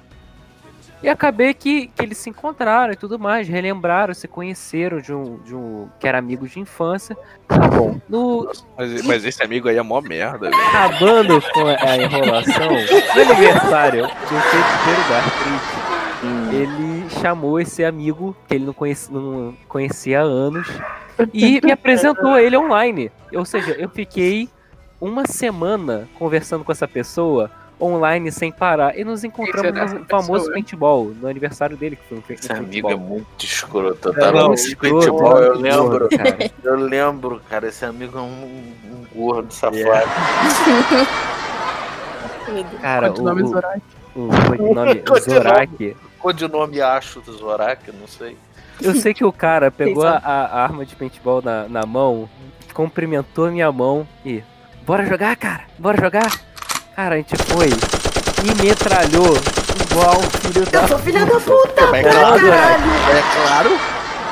E acabei que, que eles se encontraram e tudo mais, relembraram, se conheceram de um, de um que era amigo de infância. Tá bom. No, Mas, mas esse amigo aí é mó merda, velho. acabando com a enrolação, no aniversário do feiticeiro da artrite, ele chamou esse amigo que ele não conhecia, não conhecia há anos e me apresentou a ele online. Ou seja, eu fiquei uma semana conversando com essa pessoa online sem parar e nos encontramos será no famoso pessoa? paintball, no aniversário dele que foi um fe- Esse amigo paintball. é muito escroto, É, tá? não, Não, escroto, futebol, eu lembro. cara. *laughs* Eu lembro, cara, esse amigo é um, um gordo safado. Cara, o, Codinome o, Zorak. o codinome *laughs* Zorak. Codinome Acho do Zorak, não sei. Eu sei que o cara pegou a, a arma de paintball na, na mão, cumprimentou a minha mão e. Bora jogar, cara? Bora jogar? Cara, a gente foi e metralhou igual filho da. Eu sou filha da puta, É pra claro, caralho. é claro.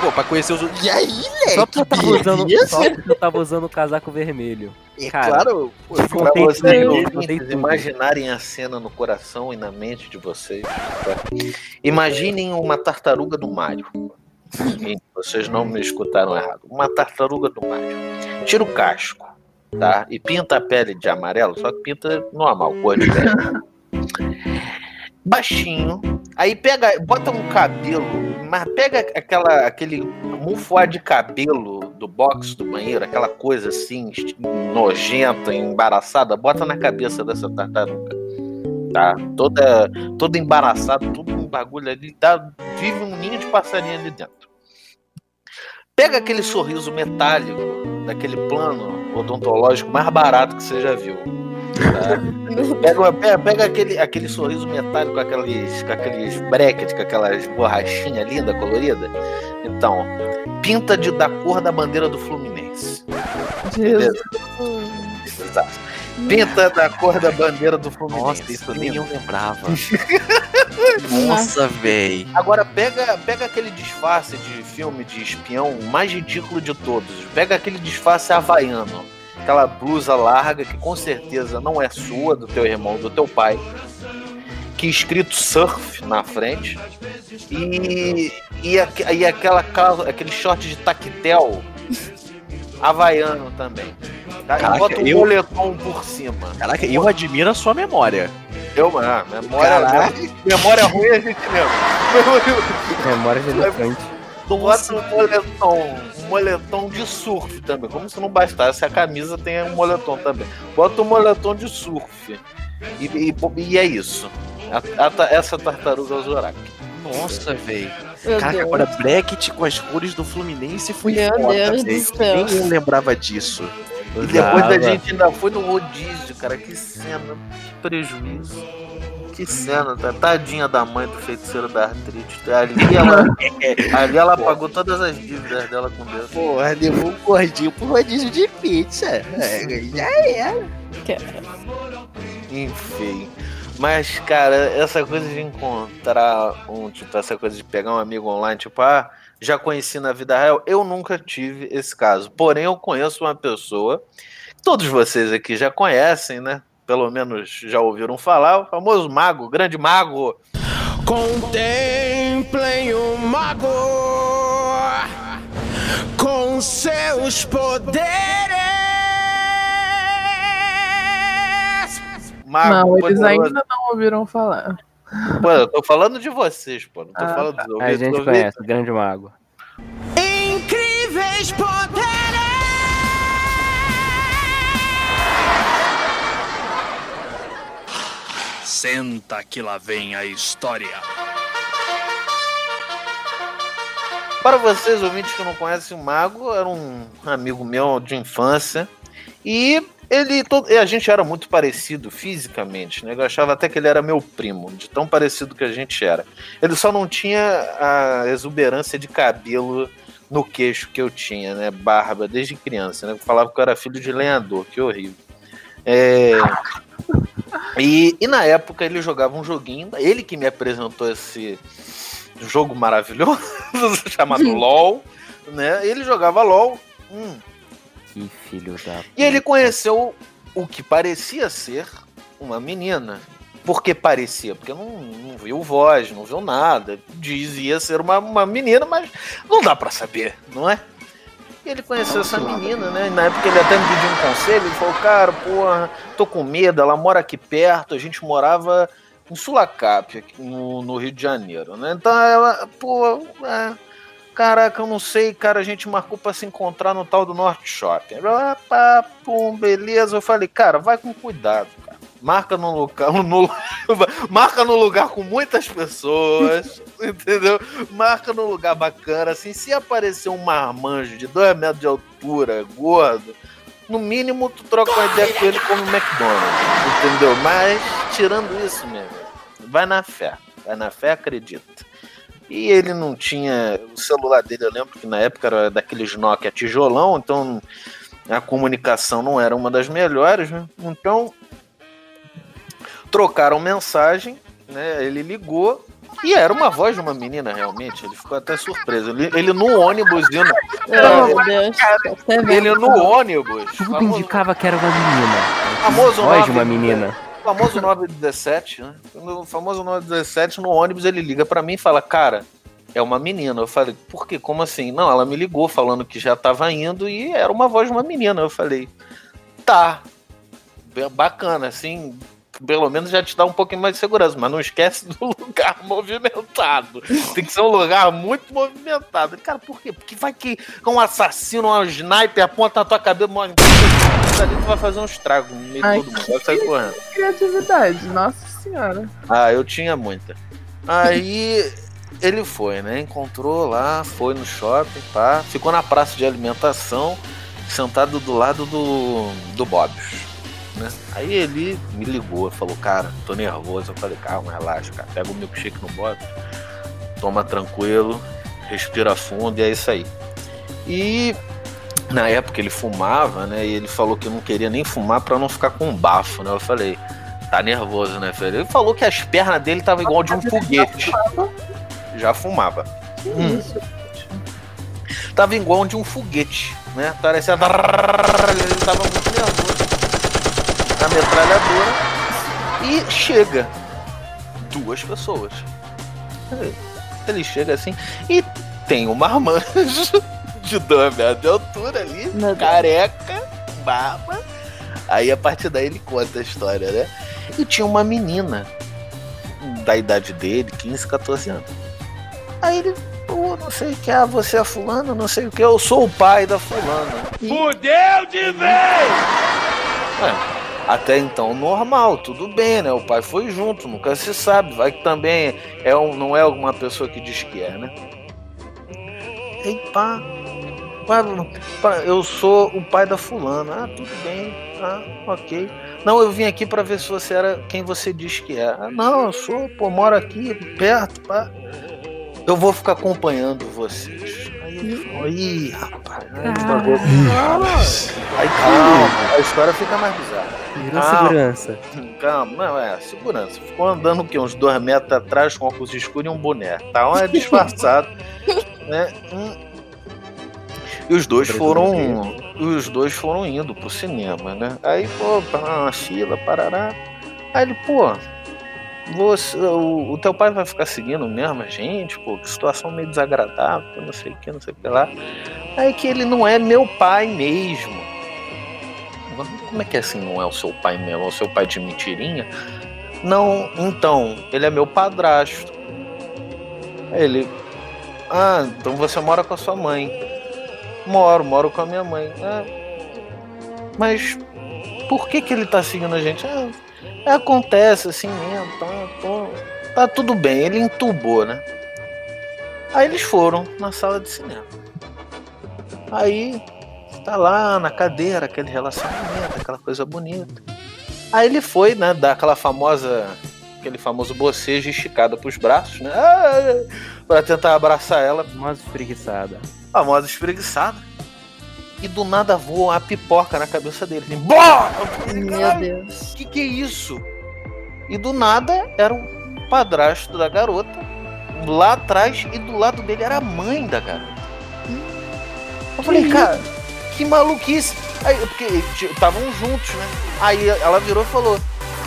Pô, pra conhecer os outros. E aí, moleque? Só porque eu tava usando, só porque eu tava usando o casaco vermelho. É Cara, claro, pô, Pra vocês tudo, imaginarem a cena no coração e na mente de vocês. tá? Imaginem uma tartaruga do Mario. Sim, Vocês não me escutaram errado. Uma tartaruga do Mario. Tira o casco, tá? E pinta a pele de amarelo, só que pinta normal, cor de pele. *laughs* Baixinho. Aí pega, bota um cabelo, mas pega aquela, aquele mufuá de cabelo do box do banheiro, aquela coisa assim, nojenta, embaraçada, bota na cabeça dessa tartaruga. Tá? Toda, toda embaraçada, tudo um bagulho ali, dá, vive um ninho de passarinho ali dentro. Pega aquele sorriso metálico, daquele plano odontológico mais barato que você já viu. tá? Pega, pega, pega aquele, aquele sorriso metálico com aqueles, com aqueles brackets, com aquelas borrachinhas linda, colorida. Então, pinta de, da cor da bandeira do Fluminense. Beleza? Exato. Pinta da cor da bandeira do Fluminense. Nossa, isso nem eu lembrava. *laughs* Nossa, véi. Agora pega, pega aquele disfarce de filme de espião mais ridículo de todos. Pega aquele disfarce havaiano. Aquela blusa larga que com certeza não é sua, do teu irmão, do teu pai. Que escrito surf na frente. E, e, aque- e aquela, calça- aquele short de tactel havaiano também. Tá? Caraca, e bota um eu- moletom por cima. Caraca, eu admiro a sua memória. Eu, ah, memória, memória ruim a gente lembra. *laughs* Memória de elefante. Bota um moletom, um moletom de surf também. Como se não bastasse, a camisa tem um moletom também. Bota um moletom de surf. E, e- e é isso. A- a essa tartaruga é o Zorak. Nossa, velho. Caraca, Deus. agora Bracket com as cores do Fluminense foi Meu foda, Deus do véi. céu. Nem eu lembrava disso. E depois a gente ainda foi no rodízio, cara. Que cena, que prejuízo. Que cena, tá? Tadinha da mãe do feiticeiro da artrite. Ali ela, *laughs* ali ela pagou todas as dívidas dela com Deus. Porra, levou um gordinho pro rodízio de pizza. É, já era. Enfim. Mas, cara, essa coisa de encontrar um, tipo, essa coisa de pegar um amigo online, tipo, ah, já conheci na vida real, eu nunca tive esse caso. Porém, eu conheço uma pessoa, todos vocês aqui já conhecem, né? Pelo menos já ouviram falar, o famoso mago, o grande mago. Contemplem o mago com seus poderes. Mago não, eles poderoso. ainda não ouviram falar. Pô, eu tô falando de vocês, pô. Não tô Ah, falando dos A ouvintes. gente ouvintes- conhece, o grande mago. Incríveis poderes. Senta que lá vem a história. Para vocês, ouvintes que não conhecem o Mago, era um amigo meu de infância. E ele. todo- a gente era muito parecido fisicamente, né? Eu achava até que ele era meu primo, de tão parecido que a gente era. Ele só não tinha a exuberância de cabelo no queixo que eu tinha, né? Barba, desde criança, né? Eu falava que eu era filho de lenhador, que horrível. É. E, e na época ele jogava um joguinho, ele que me apresentou esse jogo maravilhoso *laughs* chamado *laughs* LOL, né? Ele jogava LOL. Hum. Que filho da. E ele conheceu o que parecia ser uma menina. Porque parecia, porque não, não viu voz, não viu nada. Dizia ser uma, uma menina, mas não dá pra saber, não é? E ele conheceu essa menina, né? E na época ele até me pediu um conselho. Ele falou: Cara, porra, tô com medo. Ela mora aqui perto. A gente morava em Sulacap, no, no Rio de Janeiro, né? Então ela, pô, é, caraca, eu não sei, cara. A gente marcou pra se encontrar no tal do Norte Shopping. Ah, pum, beleza. Eu falei: Cara, vai com cuidado, cara. Marca no lugar, *laughs* no, marca no lugar com muitas pessoas, *laughs* entendeu? Marca no lugar bacana, assim, se aparecer um marmanjo de 2 metros de altura, gordo, no mínimo tu troca uma ideia com ele como McDonald's, entendeu? Mas, tirando isso mesmo, vai na fé, vai na fé, acredita. E ele não tinha, o celular dele, eu lembro que na época era daqueles Nokia tijolão, então a comunicação não era uma das melhores, né? Então trocaram mensagem, né? Ele ligou e era uma voz de uma menina realmente. Ele ficou até surpreso. Ele, ele no ônibus indo. Oh, meu Deus. Ele no ônibus. Tudo famoso, indicava que era uma menina. famoso Voz de uma menina. Famoso 917, né? O famoso 917 no ônibus ele liga pra mim e fala: Cara, é uma menina. Eu falei: Por quê? Como assim? Não, ela me ligou falando que já tava indo e era uma voz de uma menina. Eu falei: Tá. Bacana, assim. Pelo menos já te dá um pouquinho mais de segurança, mas não esquece do *laughs* lugar movimentado. Tem que ser um lugar muito movimentado. Cara, por quê? Porque vai que um assassino, um sniper aponta na tua cabeça, morre. Ali tu vai fazer um estrago no meio de todo mundo. Vai sair correndo. Criatividade, nossa senhora. Ah, eu tinha muita. Aí ele foi, né? Encontrou lá, foi no shopping, pá. Ficou na praça de alimentação, sentado do lado do, do Bob's. Né? Aí ele me ligou, falou, cara, tô nervoso. Eu falei, calma, relaxa, cara. Pega o milkshake no Bob's, toma tranquilo, respira fundo e é isso aí. E na época ele fumava, né? E ele falou que não queria nem fumar pra não ficar com bafo, né? Eu falei, tá nervoso, né, filho? Ele falou que as pernas dele estavam igual de um foguete. Já fumava. Hum. Isso. Tava igual de um foguete, né? Parecia. Ele tava muito nervoso. Metralhadora. E chega duas pessoas. Ele chega assim e tem um marmanjo *laughs* de dois metros de altura ali, careca, barba. Aí a partir daí ele conta a história, né? E tinha uma menina da idade dele, 15, 14 anos. Aí ele, pô, não sei o que, ah, você é fulano, não sei o que, eu sou o pai da fulana. Fudeu de vez! Ué, até então normal, tudo bem, né? O pai foi junto, nunca se sabe. Vai que também é um, não é alguma pessoa que diz que é, né? Ei, pá, pá, pá, eu sou o pai da fulana. Ah, tudo bem, ah, ok. Não, eu vim aqui pra ver se você era quem você diz que é. Ah, não, eu sou, pô, moro aqui perto, pá. Eu vou ficar acompanhando vocês. Aí ele falou, ih, rapaz, aí, o bagulho- aí calma, a história fica mais bizarra. Virou Calma. segurança. Calma, não, é, segurança. Ficou andando o quê? Uns dois metros atrás com óculos escuros e um boné. Tá um é *laughs* disfarçado. né? Hum. E os dois foram. Os dois foram indo pro cinema, né? Aí, pô, na fila, parará. Aí ele, pô, você, o, o teu pai vai ficar seguindo mesmo a gente, pô, que situação meio desagradável, não sei o que, não sei o que lá. Aí que ele não é meu pai mesmo. Como é que é assim não é o seu pai mesmo? É o seu pai de mentirinha? Não, então, ele é meu padrasto. Ele. Ah, então você mora com a sua mãe. Moro, moro com a minha mãe. Ah, mas por que que ele tá seguindo a gente? Ah, acontece assim mesmo, tá, pô, tá tudo bem, ele entubou, né? Aí eles foram na sala de cinema. Aí tá lá na cadeira, aquele relacionamento, aquela coisa bonita. Aí ele foi, né, dar aquela famosa, aquele famoso bocejo esticado pros braços, né? *laughs* Pra tentar abraçar ela. Famosa espreguiçada. Famosa espreguiçada. E do nada voa a pipoca na cabeça dele. Assim, Bora! Meu Deus. Que que é isso? E do nada era o padrasto da garota lá atrás e do lado dele era a mãe da garota. Eu falei, cara, que maluquice. Aí, porque estavam juntos, né? Aí ela virou e falou,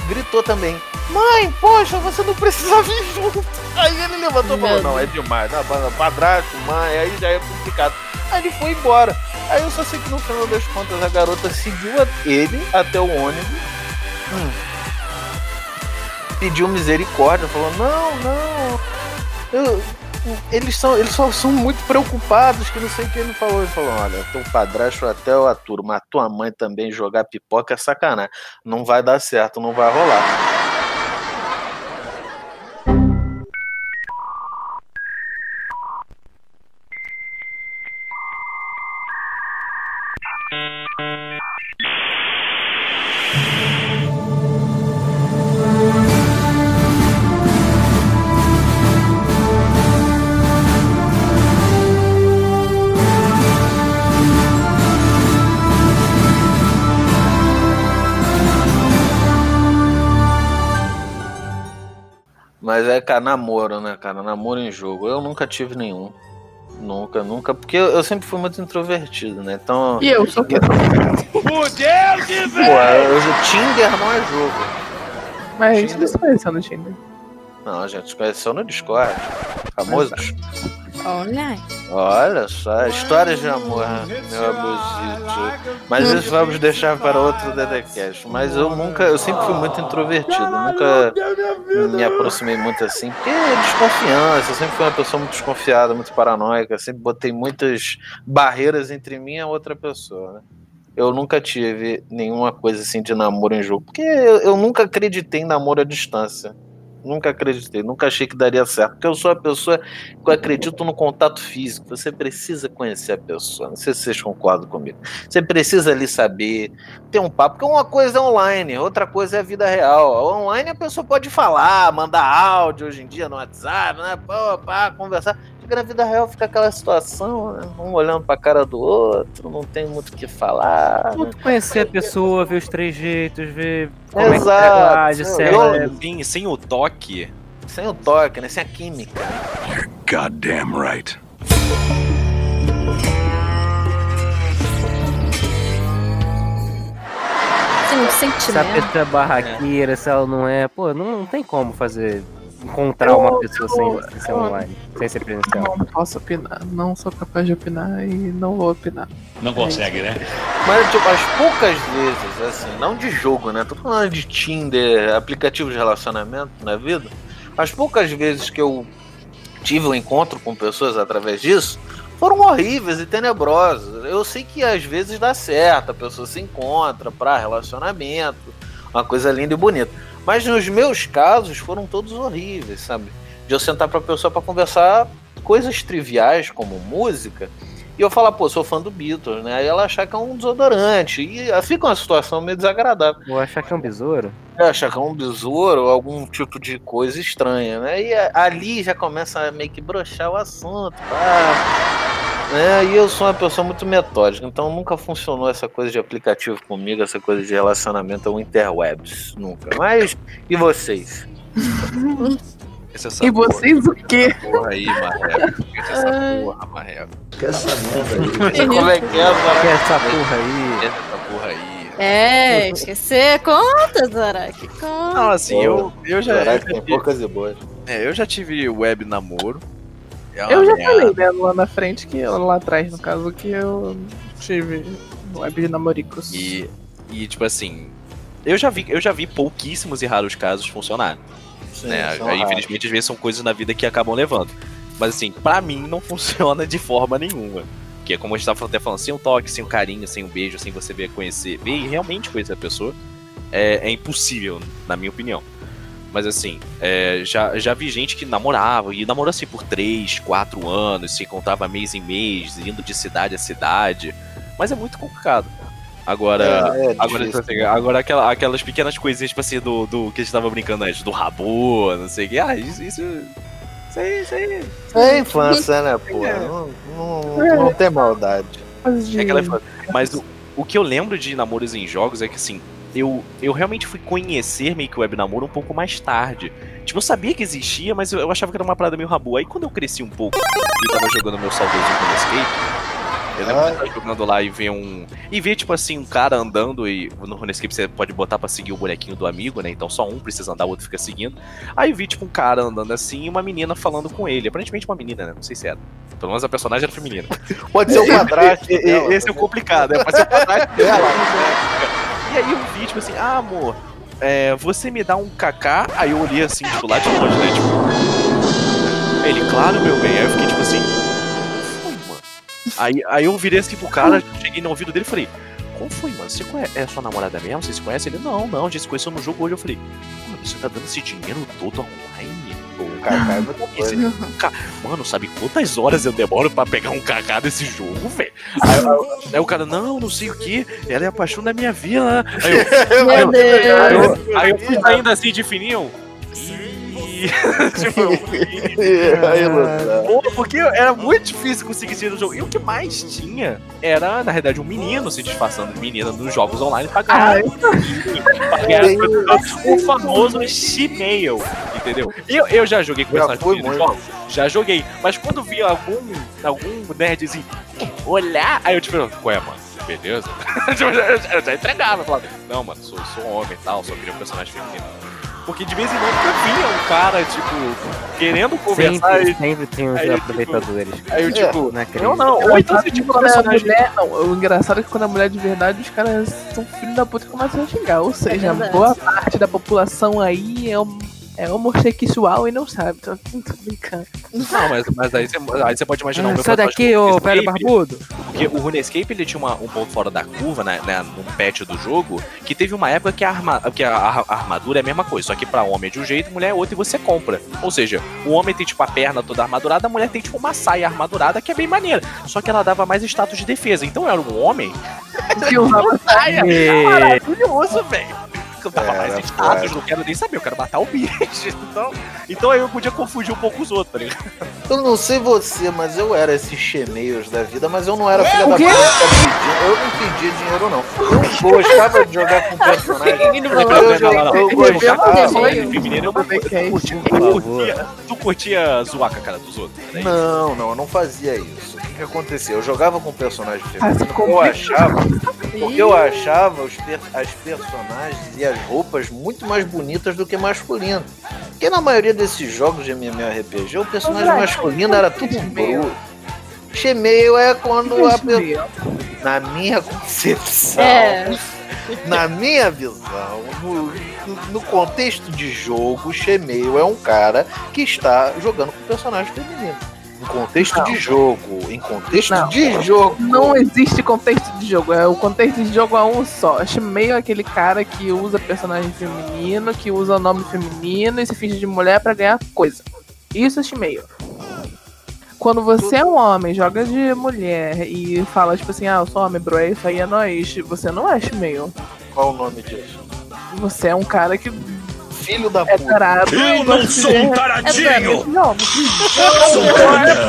gritou também: Mãe, poxa, você não precisa vir junto. Aí ele levantou e falou: Não, é demais. Não, padrasto, mãe, aí já é complicado. Aí ele foi embora. Aí eu só sei que no final das contas a garota seguiu ele até o ônibus. Hum. Pediu misericórdia, falou: Não, não. eu- eles, são, eles só são muito preocupados que não sei o que ele falou. Ele falou: Olha, teu padrasto até eu aturo, mas tua mãe também jogar pipoca é sacanagem. Não vai dar certo, não vai rolar. Mas é, cara, namoro, né, cara? Namoro em jogo. Eu nunca tive nenhum. Nunca, nunca. Porque eu, eu sempre fui muito introvertido, né? Então. E eu sou Pô, eu, Tinder não é jogo. Mas a gente não se conheceu no Tinder. Não, a gente se conheceu no Discord. Famoso. Olha. Olha só, histórias de amor, meu abusito. Mas isso vamos deixar para outro Dedecast. Mas eu nunca, eu sempre fui muito introvertido, nunca me aproximei muito assim, porque é desconfiança, eu sempre fui uma pessoa muito desconfiada, muito paranoica, sempre botei muitas barreiras entre mim e a outra pessoa, né? Eu nunca tive nenhuma coisa assim de namoro em jogo, porque eu, eu nunca acreditei em namoro à distância. Nunca acreditei, nunca achei que daria certo. Porque eu sou a pessoa que acredito no contato físico. Você precisa conhecer a pessoa. Não sei se vocês concordam comigo. Você precisa ali saber, ter um papo. Porque uma coisa é online, outra coisa é a vida real. Online a pessoa pode falar, mandar áudio hoje em dia no WhatsApp, né? Pô, pá, conversar. Chega na vida real, fica aquela situação, né? um olhando pra cara do outro, não tem muito o que falar. né? Conhecer a pessoa, ver os trejeitos, ver como é que Exato. Eu- ela é Sem, sem o toque. Sem o toque, né? Sem a química. Goddamn right. Se a pessoa é barraqueira, se ela não é, pô, não, não tem como fazer. Encontrar uma pessoa sem, sem ser online, sem ser presencial. Não posso opinar. Não sou capaz de opinar e não vou opinar. Não consegue, né? Mas, tipo, as poucas vezes, assim, não de jogo, né? Tô falando de Tinder, aplicativo de relacionamento na vida. As poucas vezes que eu tive um encontro com pessoas através disso foram horríveis e tenebrosas. Eu sei que às vezes dá certo, a pessoa se encontra para relacionamento, uma coisa linda e bonita. Mas nos meus casos foram todos horríveis, sabe? De eu sentar pra pessoa pra conversar coisas triviais como música e eu falar, pô, sou fã do Beatles, né? Aí ela achar que é um desodorante. E ah, fica uma situação meio desagradável. Vou achar que é um besouro? É, achar que é um besouro ou algum tipo de coisa estranha, né? E a- ali já começa a meio que broxar o assunto, pá. Né? E eu sou uma pessoa muito metódica, então nunca funcionou essa coisa de aplicativo comigo, essa coisa de relacionamento ou interwebs. Nunca. Mas, e vocês? Essa E vocês o quê? porra aí, Marreco. Essa porra, Marreco. Que essa merda aí. Como é que é? Que essa porra aí? Essa porra aí. É, esquecer. Conta, Zorak. Conta. Não, assim, eu, eu já. Tem tive- poucas e boas. É, eu já tive web namoro. É Eu já merda. falei, né, lá na frente, que eu, lá atrás, no caso, que eu tive web de namoricos. E, e tipo assim, eu já vi, eu já vi pouquíssimos e raros casos funcionar. Sim, né? infelizmente, às vezes são coisas na vida que acabam levando. Mas assim, pra mim não *laughs* funciona de forma nenhuma. Que é como a gente tava até falando, sem um toque, sem um carinho, sem um beijo, sem você ver conhecer, ver e realmente conhecer a pessoa, é, é impossível, na minha opinião. Mas assim, é, já, já vi gente que namorava, e namorou assim por 3, 4 anos, se encontrava mês em mês, indo de cidade a cidade. Mas é muito complicado. Agora, É, é agora, tipo assim, agora aquela- aquelas pequenas coisinhas, tipo assim, do, do que a gente tava brincando antes, do rabo, não sei o que. Ah, isso. Isso, isso aí, isso aí. É infância, né, pô? Não, não, não tem maldade. É aquela infância. Mas o, o que eu lembro de namoros em jogos é que assim, eu, eu realmente fui conhecer meio que o web namoro um pouco mais tarde. Tipo, eu sabia que existia, mas eu, eu achava que era uma parada meio rabu. Aí quando eu cresci um pouco e tava jogando meu saudoso Skate, Eu lembro de estar jogando lá e ver um. E ver, tipo assim, um cara andando e no RuneScape você pode botar pra seguir o bonequinho do amigo, né? Então só um precisa andar, o outro fica seguindo. Aí vi, tipo, um cara andando assim e uma menina falando com ele. Aparentemente uma menina, né? Não sei se era. Pelo menos a personagem era feminina. Pode ser o padrasto e- dela Esse é o complicado, né? Pode ser o padrasto dela. Aí eu vi, tipo assim, ah, amor, é, você me dá um kaká? Aí eu olhei assim, tipo, lá de longe, né? Tipo. Ele, claro, meu bem. Aí eu fiquei tipo assim. Foi, mano. Aí, aí eu virei assim pro cara, cheguei no ouvido dele e falei, como foi, mano? Você conhece, é sua namorada mesmo? Você se conhece? Ele, não, não, a gente se conheceu no jogo hoje. Eu falei, mano, você tá dando esse dinheiro todo online? Kaká é muita coisa. Esse ca- Mano, sabe quantas horas eu demoro pra pegar um kaká desse jogo, velho? Aí, aí- aí o cara, não, não sei o que, ela é a paixão da minha vida. Aí eu, *laughs* Meu aí eu- Deus. aí eu- aí eu fui saindo assim de fininho. E. tipo, eu *laughs* *laughs* Luciano. Pô, porque era muito difícil conseguir ser no jogo. E o que mais tinha era, na realidade, um menino se disfarçando de menina nos jogos online pra ganhar. pra ganhar o famoso Gmail, entendeu? Eu, eu já joguei com personagem feminino nos jogos? Já joguei. Mas quando vi algum, algum nerdzinho olhar, aí eu tipo, ué, mano, beleza? *laughs* Tipo, eu, já, eu já entregava, falava, não, mano, sou, sou homem e tal, só queria um personagem feminino. Porque de vez em quando via um cara, tipo, querendo conversar Sempre, e. sempre tem uns aí tipo, aproveitadores. Aí eu, tipo, Não acredito. eu não. Ou Ou então você, tipo, quando é personagem. mulher, não. O engraçado é que quando é mulher de verdade, os caras são filhos da puta e começam a xingar. Ou seja, verdade. boa parte da população aí é, um, é homossexual e não sabe. Tô, tô brincando. Não, mas, mas aí, você, aí você pode imaginar Ah, o meu sai daqui, ô velho barbudo. Porque o RuneScape ele tinha uma- um ponto fora da curva, né, né, num patch do jogo, que teve uma época que a, arma- que a, a- a armadura é a mesma coisa, só que pra homem é de um jeito, mulher é outro e você compra. Ou seja, o homem tem tipo a perna toda armadurada, a mulher tem tipo uma saia armadurada que é bem maneira. Só que ela dava mais status de defesa. Então era um homem *laughs* Que usava saia. Maravilhoso, velho. Eu dava Era mais status, não quero nem saber, eu quero matar o bicho. *laughs* Então, então aí eu podia confundir um pouco os outros, tá ligado? Eu não sei você, mas eu era esses chemeios da vida, mas eu não era É, filha da puta. que pedia- Eu não pedia dinheiro, não. Eu *laughs* gostava de jogar com personagem. Não, Eu, não, não, não, não. eu gostava. feminino é. Tu curtia, zoar com a cara dos outros? né? Não, não, eu não fazia isso. O que, que acontecia? Eu jogava com personagem Ah, feminino, eu achava. Porque eu achava os per- as personagens e as roupas muito mais bonitas do que masculino. Porque na maioria desses jogos de MMORPG, o personagem André, masculino era tudo Gmail? bruto. Gmail é quando Que a pessoa. Na minha *laughs* concepção. É. Na minha visão, no, no- contexto de jogo, o Gmail é um cara que está jogando com personagem feminino. Em contexto Não. de jogo. Em contexto Não. de jogo. Não existe contexto de jogo. É, o contexto de jogo é um só. Meio é aquele cara que usa personagem feminino, que usa nome feminino e se finge de mulher pra ganhar coisa. Isso é Shimeio. Quando você é um homem, joga de mulher e fala, tipo assim, ah, eu sou homem, bro, é isso aí é nóis. Você não é Shimeio. Qual o nome disso? Você é um cara que Filho da é puta. tarado. Eu e não você sou um é- taradinho! Não, personagem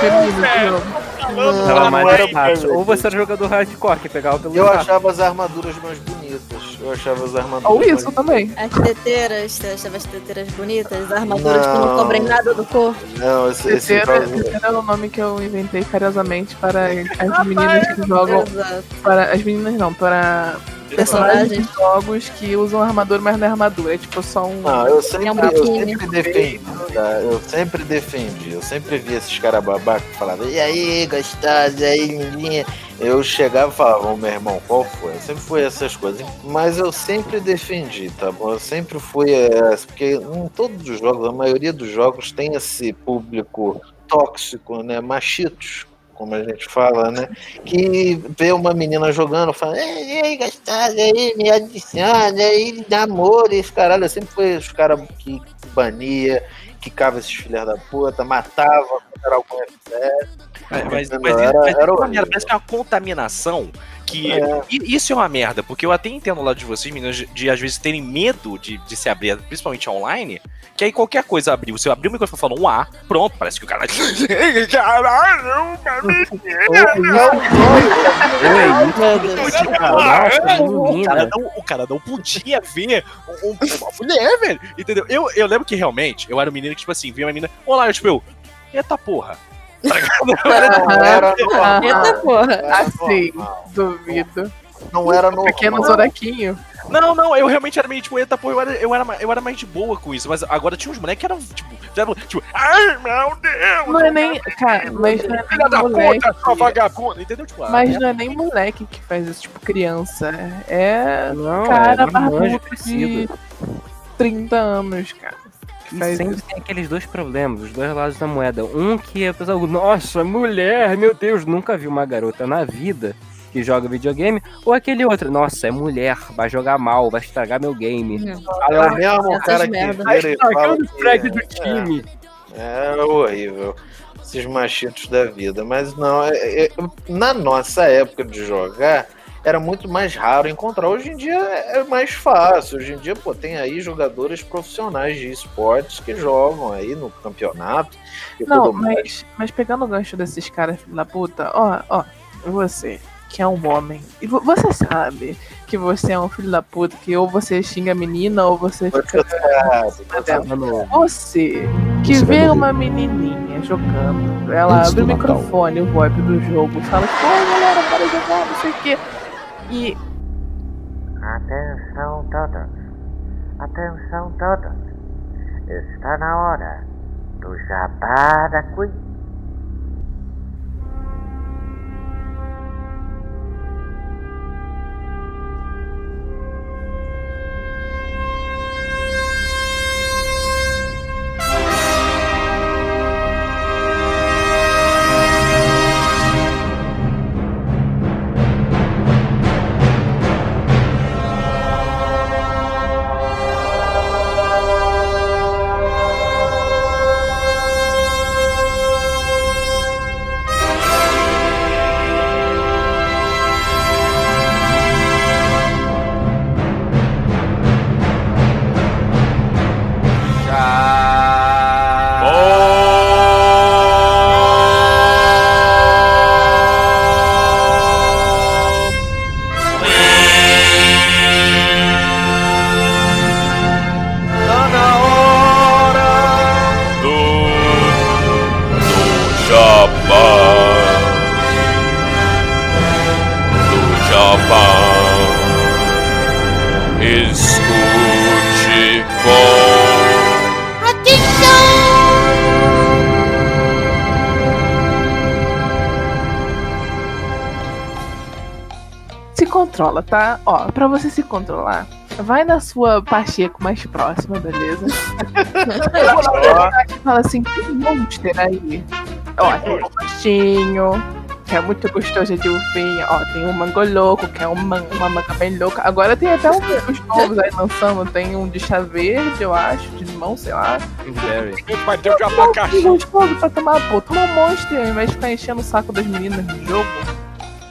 feminino do jogo. Não, Tava não mais era baixo. Ou você era jogador hardcore que pegava pelo Eu achava as armaduras mais bonitas. Eu achava as armaduras. Ou mais isso também. As teteiras, você achava as teteiras bonitas, as armaduras que não cobrem nada do corpo. Não, esse, esse Teteira, jogo- teteira é o nome que eu inventei carinhosamente para as meninas que jogam. Exato. Para as meninas não, para personagens de jogos que usam armadura, mas não é armadura. É tipo só um. Não, eu sempre, É um eu sempre defendi, tá? Eu sempre defendi. Eu sempre vi esses caras babacas que falavam, e aí, gostosa, e aí, lindinha. Eu chegava e falava, ô meu irmão, qual foi? Eu sempre fui essas coisas. Mas eu sempre defendi, tá bom? Eu sempre fui essa, porque em todos os jogos, a maioria dos jogos tem esse público tóxico, né? Machitos, como a gente fala, né? Que vê uma menina jogando, fala, ei, ei, gostosa, aí, me adiciona, aí, namoro, esse caralho. Sempre fui os caras que bania, quicava esses filhos da puta, matava era algum FPS. Mas, mas, era- mas era parece que é uma contaminação que. É. Isso é uma merda, porque eu até entendo lá de vocês, meninas, de, de, às vezes terem medo de, de se abrir, principalmente online, que aí qualquer coisa abriu. Se eu abrir o microfone falando um A, pronto, parece que o cara. *laughs* Caralho, Nossa, o, cara não, o cara não podia ver um- um- uma mulher, velho. Entendeu? Eu, eu lembro que realmente eu era um menino que, tipo assim, via uma menina. Olá, eu, tipo, eu. Eita porra. Não era normal. Eita porra. Era Assim, normal. duvido. Não era normal. Pequeno Zoraquinho. Não, não, eu realmente era meio tipo, eita, pô, eu era, eu, era, eu era mais de boa com isso, mas agora tinha uns moleques que eram, tipo, tipo, ai meu Deus! Não é nem. Cara, mas não é Filha nem da moleque. puta, sua vagabunda, entendeu? Tipo, ah, Mas é- não é nem moleque que faz isso, tipo, criança. É Não, cara é barbudo de crescido. 30 anos, cara. Que E faz sempre isso. tem aqueles dois problemas, os dois lados da moeda. Um que a pessoa, nossa, mulher, meu Deus, nunca vi uma garota na vida que joga videogame. Ou aquele outro, nossa, é mulher, vai jogar mal, vai estragar meu game. É o mesmo Essas cara que. Vai o frag do time. É horrível. Esses machitos da vida. Mas não, é- é- na nossa época de jogar, era muito mais raro encontrar. Hoje em dia é mais fácil. Hoje em dia, pô, tem aí jogadores profissionais de esportes que jogam aí no campeonato. E Não, tudo mais. mas, mas pegando o gancho desses caras, filho da puta, ó, ó, você, que é um homem, e vo- você sabe que você é um filho da puta, que ou você xinga a menina, ou você fica. Você, que vê uma menininha jogando, ela Antes abre o microfone, o VoIP do jogo, fala, pô, galera, bora jogar, não sei o quê. E Atenção todos, atenção todos, está na hora do Jabá da Queen. Controla, tá? Ó, pra você se controlar, vai na sua Pacheco mais próxima, beleza? e *laughs* fala assim, tem monster aí. Ó, tem um rostinho, que é muito gostoso de uvinha. Ó, tem um mangoloco, que é uma, uma manga bem louca. Agora tem até *laughs* uns uns novos aí lançando. Tem um de chá verde, eu acho, de limão, sei lá. Ter o Que abacaxi. gostoso pra tomar, pô. Toma monster ao invés de ficar enchendo o saco das meninas no jogo.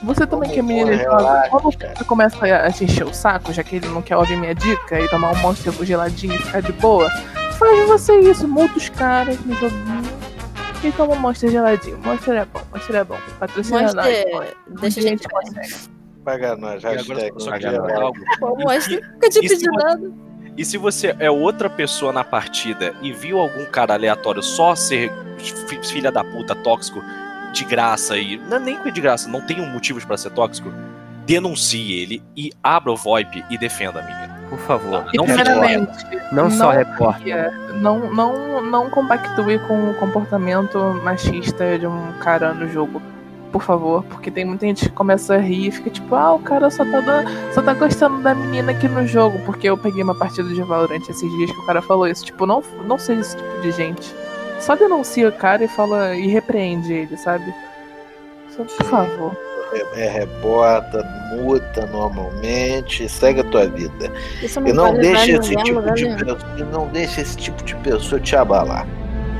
Você também que é menina quando você começa a te encher o saco, já que ele não quer ouvir minha dica e tomar um monster geladinho e ficar de boa, faz você isso, multa os caras no joguinho e toma um monster geladinho. Monster é bom, monster é bom. Patrocina nós. Monster, pô. deixa a gente consegue. Paga nós, hashtag. só não queria falar algo. nunca te E se pedi você- nada. E se você é outra pessoa na partida e viu algum cara aleatório só ser fi- filha da puta, tóxico, de graça e. Não é nem de graça, não tem um motivo pra ser tóxico, denuncie ele e abra o VoIP e defenda a menina. Por favor. Não fique primeiramente, Não só repórter. Não, não, não compactue com o comportamento machista de um cara no jogo. Por favor, porque tem muita gente que começa a rir e fica tipo, ah, o cara só tá, dando, só tá gostando da menina aqui no jogo. Porque eu peguei uma partida de Valorant esses dias que o cara falou isso. Tipo, não, não seja esse tipo de gente. Só denuncia o cara e fala e repreende ele, sabe? Só, por favor. É, reporta, muta normalmente, segue a tua vida. Isso E não deixa esse tipo de pessoa, e não deixa esse tipo de pessoa te abalar.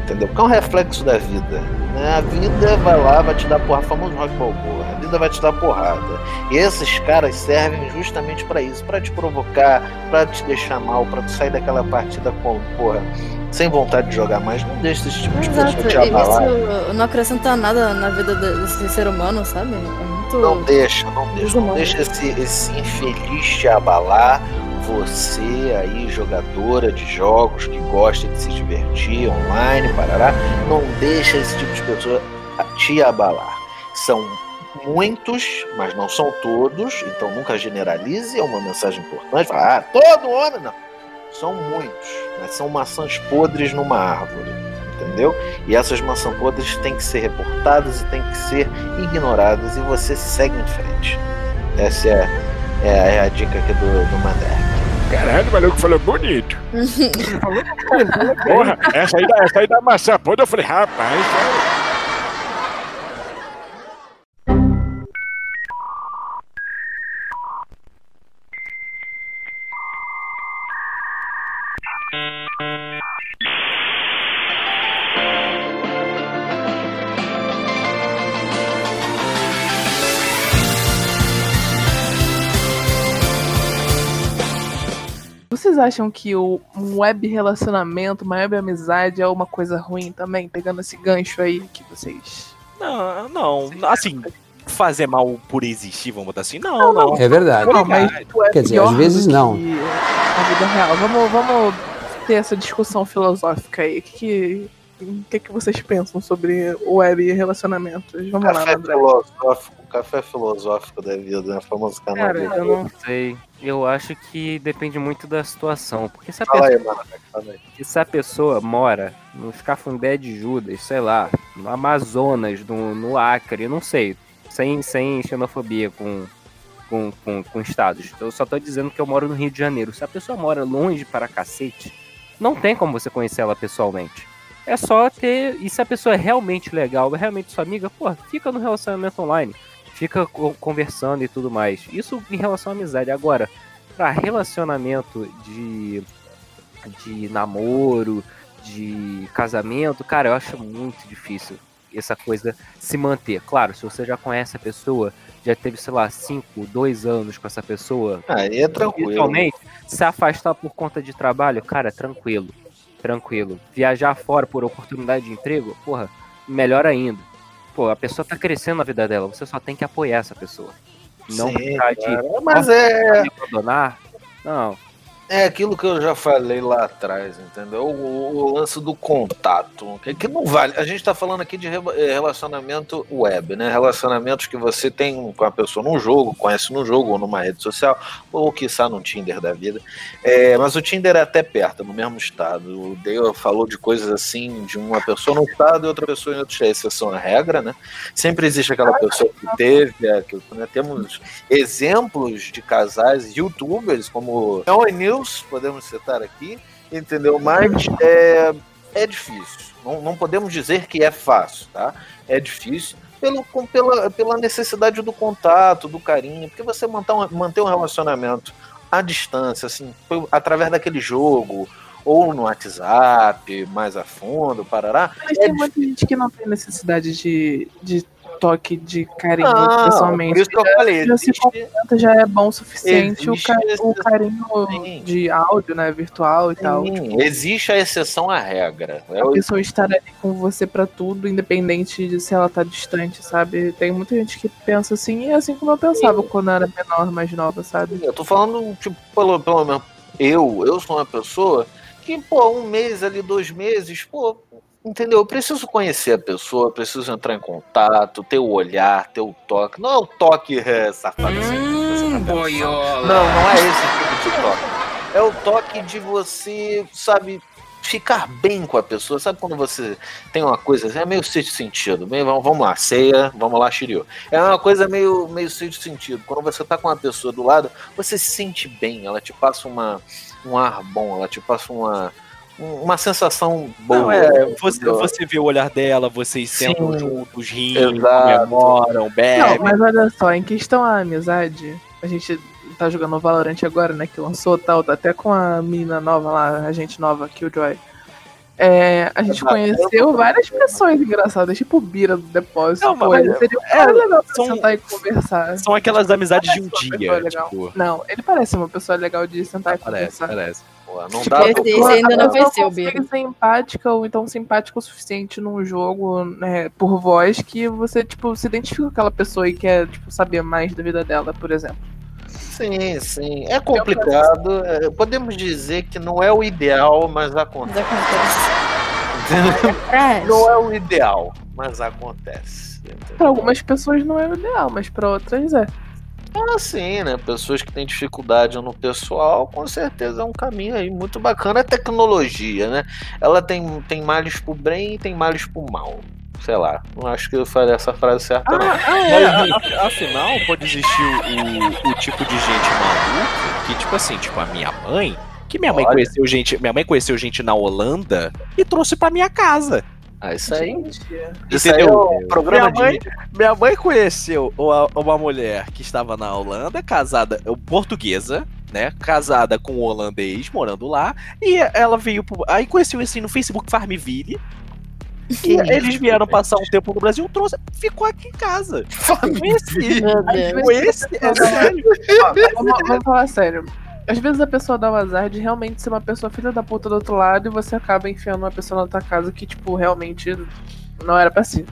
Entendeu? Porque é um reflexo da vida. Né? A vida vai lá, vai te dar porrada, famoso rock balboa. A vida vai te dar porrada. E esses caras servem justamente pra isso, pra te provocar, pra te deixar mal, pra tu sair daquela partida com, porra, sem vontade de jogar mais. Não deixa esse tipo de te abalar. isso não acrescenta nada na vida de- desse ser humano, sabe? É muito. Não deixa, não deixa. Não deixa esse, esse infeliz te abalar. Você aí, jogadora de jogos que gosta de se divertir online, parará, não deixa esse tipo de pessoa te abalar. São muitos, mas não são todos, então nunca generalize, é uma mensagem importante. Ah, todo homem, não. São muitos, mas são maçãs podres numa árvore, entendeu? E essas maçãs podres têm que ser reportadas e têm que ser ignoradas e você segue em frente. Essa é, é, é a dica aqui do, do. Caralho, o maluco falou bonito. *laughs* Porra, essa aí, da- essa aí da maçã podre, eu falei, rapaz, Vocês acham que o um web relacionamento, uma web amizade é uma coisa ruim também? Pegando esse gancho aí que vocês. Não, não. Assim, fazer mal por existir, vamos botar assim. Não, não. É verdade. Não, mas é Quer dizer, às vezes não. A vida real. Vamos, vamos ter essa discussão filosófica aí. O que, que, o que, que vocês pensam sobre o web e relacionamentos? Vamos lá, Café André. filosófico, café filosófico da vida, né? Famoso canal Cara, eu não sei. Eu acho que depende muito da situação. Porque se a Fala pessoa, aí. se a pessoa mora nos cafundé de Judas, sei lá, no Amazonas, no, no Acre, eu não sei, sem, sem xenofobia com, com, com, com estados. Eu só tô dizendo que eu moro no Rio de Janeiro. Se a pessoa mora longe para cacete, não tem como você conhecer ela pessoalmente. É só ter. E se a pessoa é realmente legal, é realmente sua amiga, pô, fica no relacionamento online. Fica co- conversando e tudo mais. Isso em relação à amizade. Agora, pra relacionamento de, de namoro, de casamento, cara, eu acho muito difícil essa coisa se manter. Claro, se você já conhece a pessoa, já teve, sei lá, 5, 2 anos com essa pessoa. Aí é tranquilo. Se afastar por conta de trabalho, cara, tranquilo. Tranquilo. Viajar fora por oportunidade de emprego, porra, melhor ainda. Pô, a pessoa tá crescendo na vida dela, você só tem que apoiar essa pessoa. Não Sim, ficar de. cara, mas "Nossa, é- abandonar. Não. É aquilo que eu já falei lá atrás, entendeu? O, o lance do contato. Que, que não vale. A gente tá falando aqui de eh, relacionamento web, né? Relacionamentos que você tem com a pessoa num jogo, conhece no jogo, ou numa rede social, ou quiçá no Tinder da vida. É, mas o Tinder é até perto, no mesmo estado. O Dale falou de coisas assim, de uma pessoa num estado e outra pessoa em outro estado. Exceção à regra, né? Sempre existe aquela pessoa que teve, é, que, né? temos exemplos de casais youtubers, como podemos citar aqui, entendeu? Mas é, é difícil. Não, não podemos dizer que é fácil, tá? É difícil pelo, com- pela, pela necessidade do contato, do carinho, porque você manter um, manter um relacionamento à distância, assim, através daquele jogo, ou no WhatsApp, mais a fundo, parará, Mas tem muita gente que não tem necessidade de, de toque de carinho pessoalmente. por isso que eu falei, já existe- já é bom o suficiente o, ca- o carinho de áudio, né, virtual e tal. Tipo, Sim, existe a exceção à regra. A pessoa estar ali com você pra tudo, independente de se ela tá distante, sabe? Tem muita gente que pensa assim, e é assim como eu pensava quando eu era menor, mais nova, sabe? Eu tô falando, tipo, pelo, pelo menos eu, eu sou uma pessoa que, pô, um mês ali, dois meses, pô, entendeu? Eu preciso conhecer a pessoa, preciso entrar em contato, ter o olhar, ter o toque. Não é o toque é, safado. assim, você tá pensando. Não, não é esse tipo de toque. É o toque de você, sabe, ficar bem com a pessoa. Sabe quando você tem uma coisa, assim, é meio sexto sentido. Meio, vamos, lá, ceia, vamos lá, Shiryu. É uma coisa meio, meio sexto sentido. Quando você tá com uma pessoa do lado, você se sente bem, ela te passa uma, um ar bom, ela te passa uma, um- uma sensação boa. Não, é, você, entendeu? você vê o olhar dela, vocês Sim. sentam juntos, riem, Exato. comemoram, bebem. Não, mas olha só, em questão à amizade, a gente tá jogando Valorant agora, né? Que lançou tal, tá até com a menina nova lá, a gente nova, Killjoy. É, a gente Exato. conheceu várias pessoas engraçadas, tipo o Bira do depósito. Não, mas- ele seria é, legal pra são- sentar e conversar. São aquelas amizades de um dia, tipo. Não, ele parece uma pessoa legal de sentar e Parece, conversar. parece. Não Tipo, dá a pra- pessoa- Esse ainda não venceu, Bira. ser empática ou então simpática o suficiente num jogo, né, por voz, que você, tipo, se identifica com aquela pessoa e quer, tipo, saber mais da vida dela, por exemplo. Sim, sim. É complicado. é, podemos dizer que não é o ideal, mas acontece. Entendeu? Não é o ideal. mas acontece. Pra algumas pessoas não é o ideal, mas pra outras é. Ah, sim, né? Pessoas que têm dificuldade no pessoal, com certeza é um caminho aí muito bacana. É tecnologia, né? Ela tem, tem males pro bem e tem males pro mal. Sei lá, não acho que eu falei essa frase certa, não. Ah, é, a- afinal, pode existir o, o tipo de gente maluca que, tipo assim, tipo a minha mãe, que minha mãe Olha. conheceu gente, minha mãe conheceu gente na Holanda e trouxe pra minha casa. Ah, isso aí. Isso aí é o programa minha mãe, de- minha mãe conheceu uma, uma mulher que estava na Holanda, casada, eh, portuguesa, né? Casada com um holandês, morando lá. E ela veio pro. Aí conheceu assim no Facebook Farmville. E eles vieram passar um tempo no Brasil, trouxe, ficou aqui em casa. Deus. esse é sério. Ó, vamos, vamos falar sério. Às vezes a pessoa dá o azar de realmente ser uma pessoa filha da puta do outro lado e você acaba enfiando uma pessoa na tua casa que, tipo, realmente não era pra si.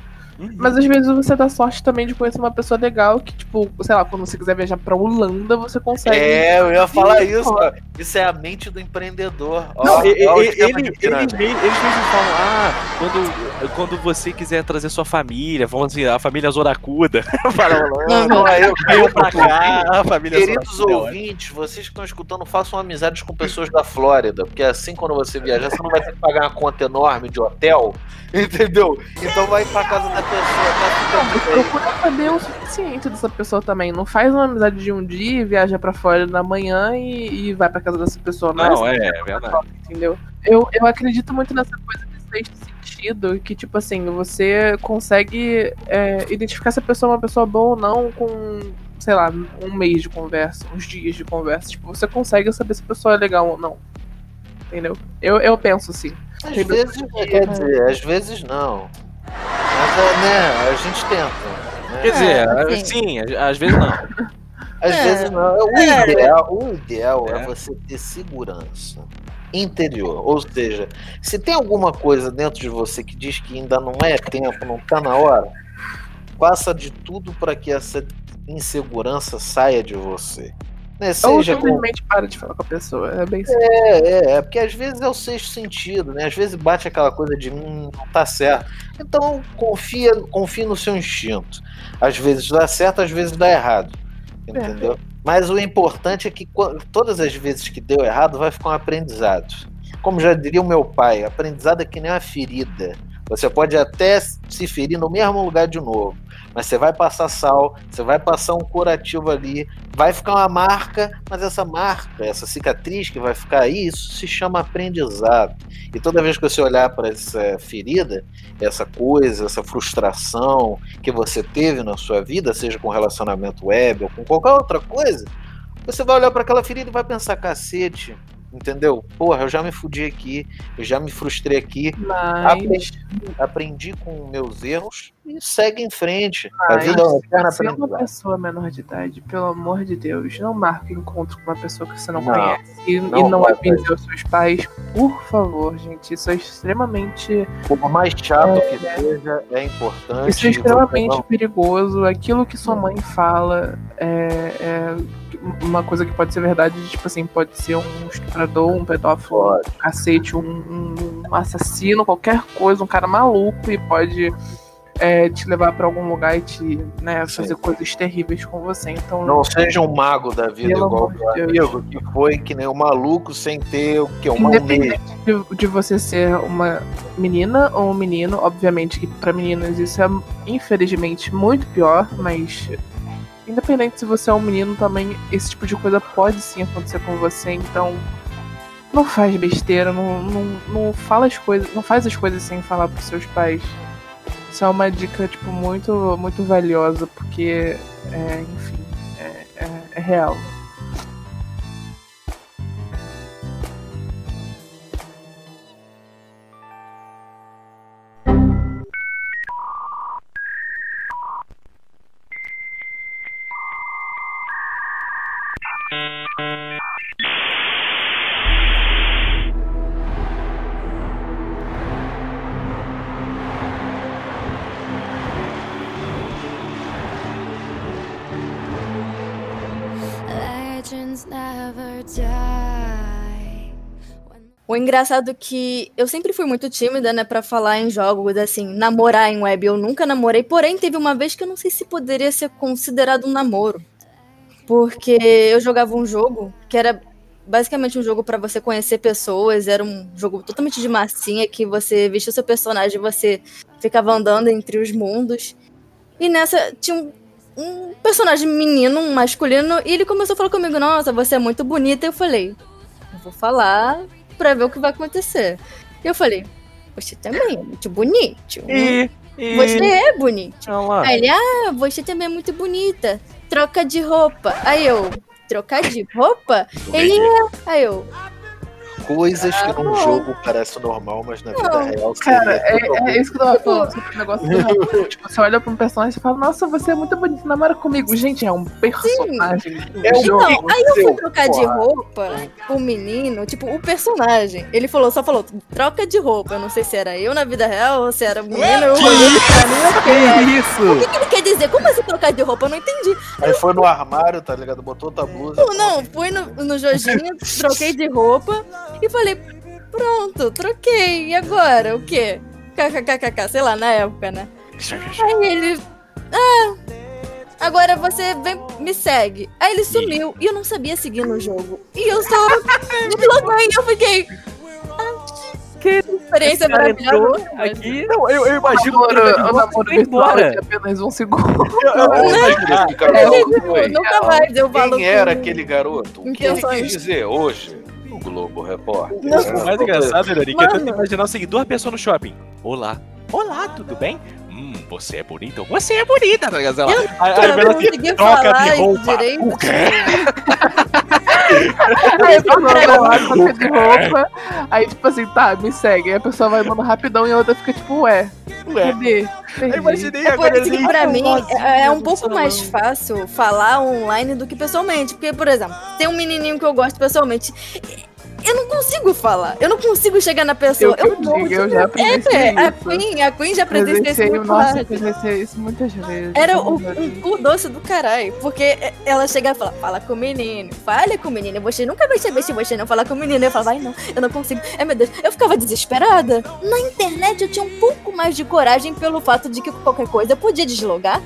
Mas às vezes você dá sorte também de conhecer uma pessoa legal que, tipo, sei lá, quando você quiser viajar pra Holanda, você consegue. É, eu ia falar isso. ó. Isso é a mente do empreendedor. Não, ó, e- ó e- ele- pirâmide. eles, me- eles mesmos falam, ah, quando, quando você quiser trazer sua família, vamos dizer, a família Zoracuda. Fala, Não, aí eu caiu pra cá, a família Queridos Zoracuda. ouvintes, vocês que estão escutando, façam amizades com pessoas da Flórida, porque assim quando você viajar, você não vai ter que pagar uma conta enorme de hotel, entendeu? Então vai pra casa da pessoa, tá. Procura saber o suficiente dessa pessoa também. Não faz uma amizade de um dia e viaja pra fora na manhã e, e vai pra casa dessa pessoa. Não, Não, é, é, assim é verdade. entendeu? Eu, eu acredito muito nessa coisa de sexto sentido, que, tipo assim, você consegue é, identificar se a pessoa é uma pessoa boa ou não com, sei lá, um mês de conversa, uns dias de conversa. Tipo, você consegue saber se a pessoa é legal ou não. Entendeu? Eu, eu penso assim. Às Tem vezes, que- quer dizer, às vezes não. Mas, é, né, a gente tenta. né? Quer dizer, É, sim. sim, às- vezes não. *laughs* Às É. vezes não. O É. ideal, o ideal é. É. você ter segurança interior. Ou seja, se tem alguma coisa dentro de você que diz que ainda não é tempo, não tá na hora, faça de tudo para que essa insegurança saia de você. Né? Ou Seja com simplesmente para de falar com a pessoa. É bem simples. é, é, é, porque às vezes é o sexto sentido, né? Às vezes bate aquela coisa de hum, não tá certo. Então confia, confia no seu instinto. Às vezes dá certo, às vezes dá errado. Entendeu? Mas o importante é que todas as vezes que deu errado vai ficar um aprendizado. Como já diria o meu pai, aprendizado é que nem uma ferida. Você pode até se ferir no mesmo lugar de novo, mas você vai passar sal, você vai passar um curativo ali, vai ficar uma marca, mas essa marca, essa cicatriz que vai ficar aí, isso se chama aprendizado. E toda vez que você olhar para essa ferida, essa coisa, essa frustração que você teve na sua vida, seja com relacionamento web ou com qualquer outra coisa, você vai olhar para aquela ferida e vai pensar, cacete, entendeu? Porra, eu já me fudi aqui, eu já me frustrei aqui, Mas. aprendi, aprendi com meus erros e segue em frente. A Mas, vida é uma eterna se é uma pessoa menor de idade, pelo amor de Deus, não marque encontro com uma pessoa que você não, Não, conhece e não e não avise os seus pais. Por favor, gente. Isso é extremamente. Por mais chato que seja, é importante. Isso é extremamente perigoso. Aquilo que sua mãe fala é, é uma coisa que pode ser verdade, tipo assim, pode ser um estuprador, um pedófilo, um cacete, um, um- assassino, qualquer coisa, um cara maluco e pode é, te levar pra algum lugar e te né, fazer coisas terríveis com você. Então, Não seja um mago da vida igual de o amigo, que foi que nem um maluco sem ter o que? Uma Independente de, de você ser uma menina ou um menino, obviamente que pra meninas isso é infelizmente muito pior, mas independente se você é um menino também, esse tipo de coisa pode sim acontecer com você, então não faz besteira, não, não, não fala as coisas, não faz as coisas sem falar pros seus pais. Isso é uma dica, tipo, muito, muito valiosa, porque, é, enfim, é, é, é real. O engraçado é que eu sempre fui muito tímida, né, pra falar em jogos, assim, namorar em web. Eu nunca namorei, porém teve uma vez que eu não sei se poderia ser considerado um namoro. Porque eu jogava um jogo que era basicamente um jogo pra você conhecer pessoas, era um jogo totalmente de massinha que você vestia o seu personagem, você ficava andando entre os mundos. E nessa tinha um, um personagem menino, um masculino, e ele começou a falar comigo: "Nossa, você é muito bonita". Eu falei: "Eu vou falar pra ver o que vai acontecer". E eu falei: "Você também é muito bonito". Ih, ih. Você é bonito. Aí ele: "Ah, você também é muito bonita. Troca de roupa". Aí eu: "Trocar de roupa?". Ele é. Aí eu: Coisas que num não. jogo parece normal, mas na vida Não. real Cara, seria é, é isso que eu tava falando sobre o negócio do. *laughs* Tipo, você olha pra um personagem e fala, nossa, você é muito bonito, namora comigo. Gente, é um personagem. É um Então, jogo aí eu fui seu, trocar de porra. roupa, o menino, tipo, o personagem, ele falou, só falou, troca de roupa. Eu não sei se era eu na vida real ou se era o menino. Eu Que olhei isso? pra mim, fiquei, Que isso? O que, que ele quer dizer? Como assim trocar de roupa? Eu não entendi. Aí foi no armário, tá ligado? Botou outra blusa. Eu, não, fui no, no Jojinho, troquei de roupa e falei, pronto, troquei. E agora? O quê? KKKKK, sei lá, na época, né? Aí ele. Ah, agora você vem, me segue. Aí ele sumiu e eu não sabia seguir no jogo. E eu só desloguei e eu fiquei. Que experiência Esse maravilhosa. aqui. Não, eu, eu imagino namoro, o namoro embora. de apenas um segundo. Ah, esse cara É, não tipo, foi. Nunca mais eu falo Quem era aquele garoto? O que ele quis dizer hoje? O Globo Repórter. O mais engraçado, eu tento Mano. imaginar o seguinte: duas pessoas no shopping. Olá. Olá, tudo bem? Hum, você é bonita? Você é bonita, tá ligado? Aí- aí ela não assim, troca falar de isso roupa. direito. O quê? *laughs* Aí a pessoa vai lá, troca de roupa. Aí, tipo assim, tá, me segue. Aí a pessoa vai mandando rapidão e a outra fica tipo, ué. Ué. Cadê? Perdi. imaginei É por agora isso que ali. pra mim Nossa, é, é um pouco mais fácil falar online do que pessoalmente. Porque, por exemplo, tem um menininho que eu gosto pessoalmente. Eu não consigo falar. Eu não consigo chegar na pessoa. Eu eu morro digo, eu já É, a isso. Queen, a Queen já presenciou isso nossa, presenciei isso muitas vezes. Era o, um cu doce do caralho. Porque ela chega e fala, fala com o menino, fale com o menino. Você nunca vai saber se você não falar com o menino. Eu falo, vai não, eu não consigo. Ai meu Deus, eu ficava desesperada. Na internet eu tinha um pouco mais de coragem pelo fato de que qualquer coisa eu podia deslogar.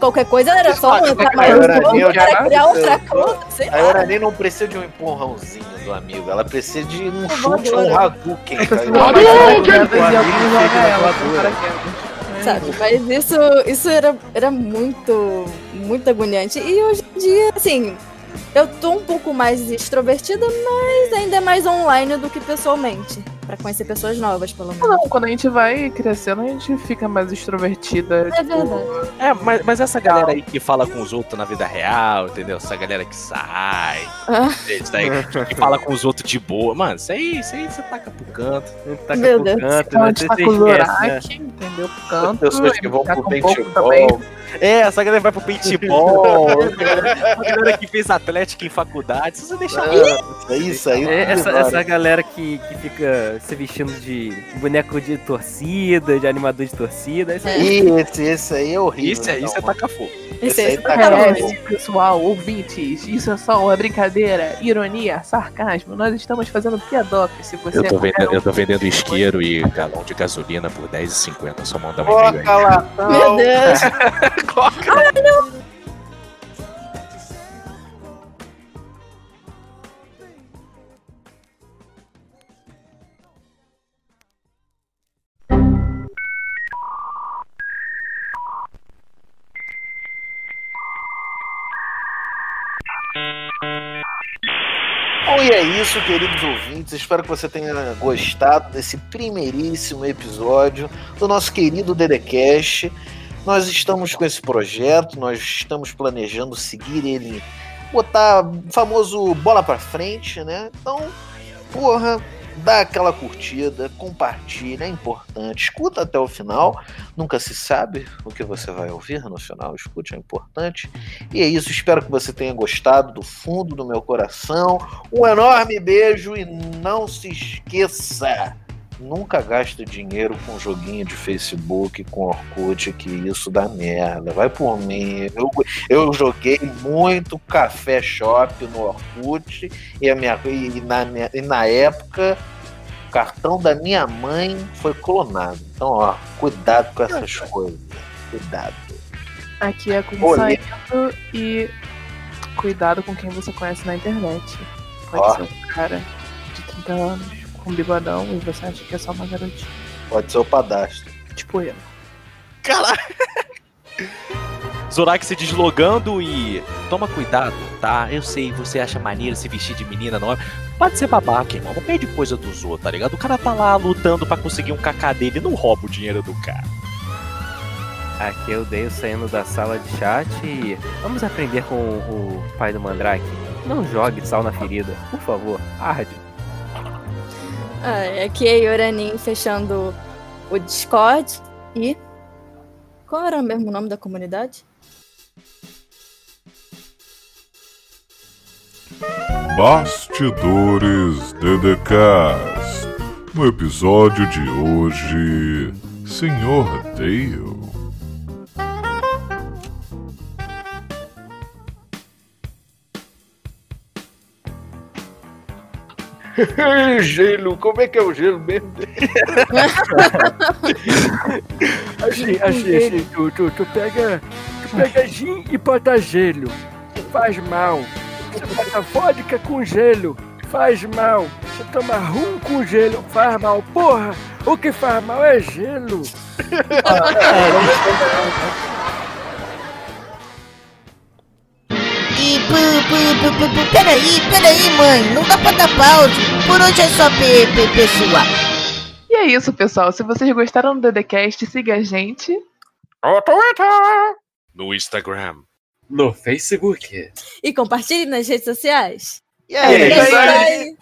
Qualquer coisa era só um criar conta, sei A. Urani não precisa de um empurrãozinho do amigo, ela precisa de um chute, um. Hadouken. Sabe, mas isso, isso era, era muito, muito agoniante. E hoje em dia, assim, eu tô um pouco mais extrovertida, mas ainda é mais online do que pessoalmente. Pra conhecer pessoas novas, pelo menos. Não, quando a gente vai crescendo, a gente fica mais extrovertida. É tipo, verdade. É, mas, mas essa galera aí que fala com os outros na vida real, entendeu? Essa galera que sai, Ah, que fala com os outros de boa. Mano, isso aí, isso aí você taca pro canto. Taca Meu pro Deus. canto, né? Você tá se com o esquece, né? Zorak, entendeu? Pro canto. Pessoas que vão tá pro paintball. É, essa galera vai pro paintball. a galera- a galera que fez atlética em faculdade. Se você deixar. Ah, Isso aí. É, essa, essa galera que, que fica se vestindo de boneco de torcida, de animador de torcida. Isso aí. Ih, esse, esse aí é horrível. Isso, é- isso é não. tacar fogo. esse aí aí tá tá acabando. bom. É, pessoal, ouvintes, isso é só uma brincadeira, ironia, sarcasmo. Nós estamos fazendo piadoca. Se você Eu tô, é vendendo, eu tô vendendo isqueiro e galão de gasolina por R$10,50. Só manda um e-mail Coca aí. Meu Deus. *laughs* Bom, isso, queridos ouvintes. Espero que você tenha gostado desse primeiríssimo episódio do nosso querido Dedecast. Nós estamos com esse projeto, nós estamos planejando seguir ele, botar o famoso bola pra frente, né? Então, porra, dá aquela curtida, compartilha, é importante. Escuta até o final, nunca se sabe o que você vai ouvir no final. Escute, é importante. E é isso, espero que você tenha gostado do fundo do meu coração. Um enorme beijo e não se esqueça. Nunca gaste dinheiro com joguinho de Facebook, com Orkut, que isso dá merda. Vai por mim. Eu, eu joguei muito Café Shop no Orkut e, a minha, e, na, minha- e na época cartão da minha mãe foi clonado. Então, ó, cuidado com essas coisas. Cuidado. Aqui é com Olê. saindo e cuidado com quem você conhece na internet. Pode Ó. ser um cara de 30 anos, com bigodão, e você acha que é só uma garotinha. Pode ser o padastro. Tipo eu. Zorak se deslogando e. Toma cuidado, tá? Eu sei, você acha maneiro se vestir de menina, não é? Pode ser babaca, irmão. Não pede coisa dos outros, tá ligado? O cara tá lá lutando pra conseguir um cacá dele, não rouba o dinheiro do cara. Aqui eu dei saindo da sala de chat e vamos aprender com o pai do Mandrake. Não jogue sal na ferida, por favor. Arde. Ah, aqui é Yoranin fechando o Discord e. Qual era o mesmo nome da comunidade? Bastidores DDCast. No episódio de hoje, Senhor Dale. *laughs* gelo, como é que é o gelo mesmo? *laughs* Achei, achei, achei. Tu, tu, tu pega. Tu pega gin e bota gelo. Faz mal. Você bota vodka com gelo. Faz mal. Você toma rum com gelo. Faz mal. Porra, o que faz mal é gelo. *laughs* E pu, pu, pu, pu, pu, peraí, peraí, mãe, não dá pra dar pausa. Por hoje é só pe, pe, pessoal. E é isso, pessoal. Se vocês gostaram do DDCast, siga a gente. No Twitter. No Instagram. No Facebook. E compartilhe nas redes sociais. E aí, É isso aí.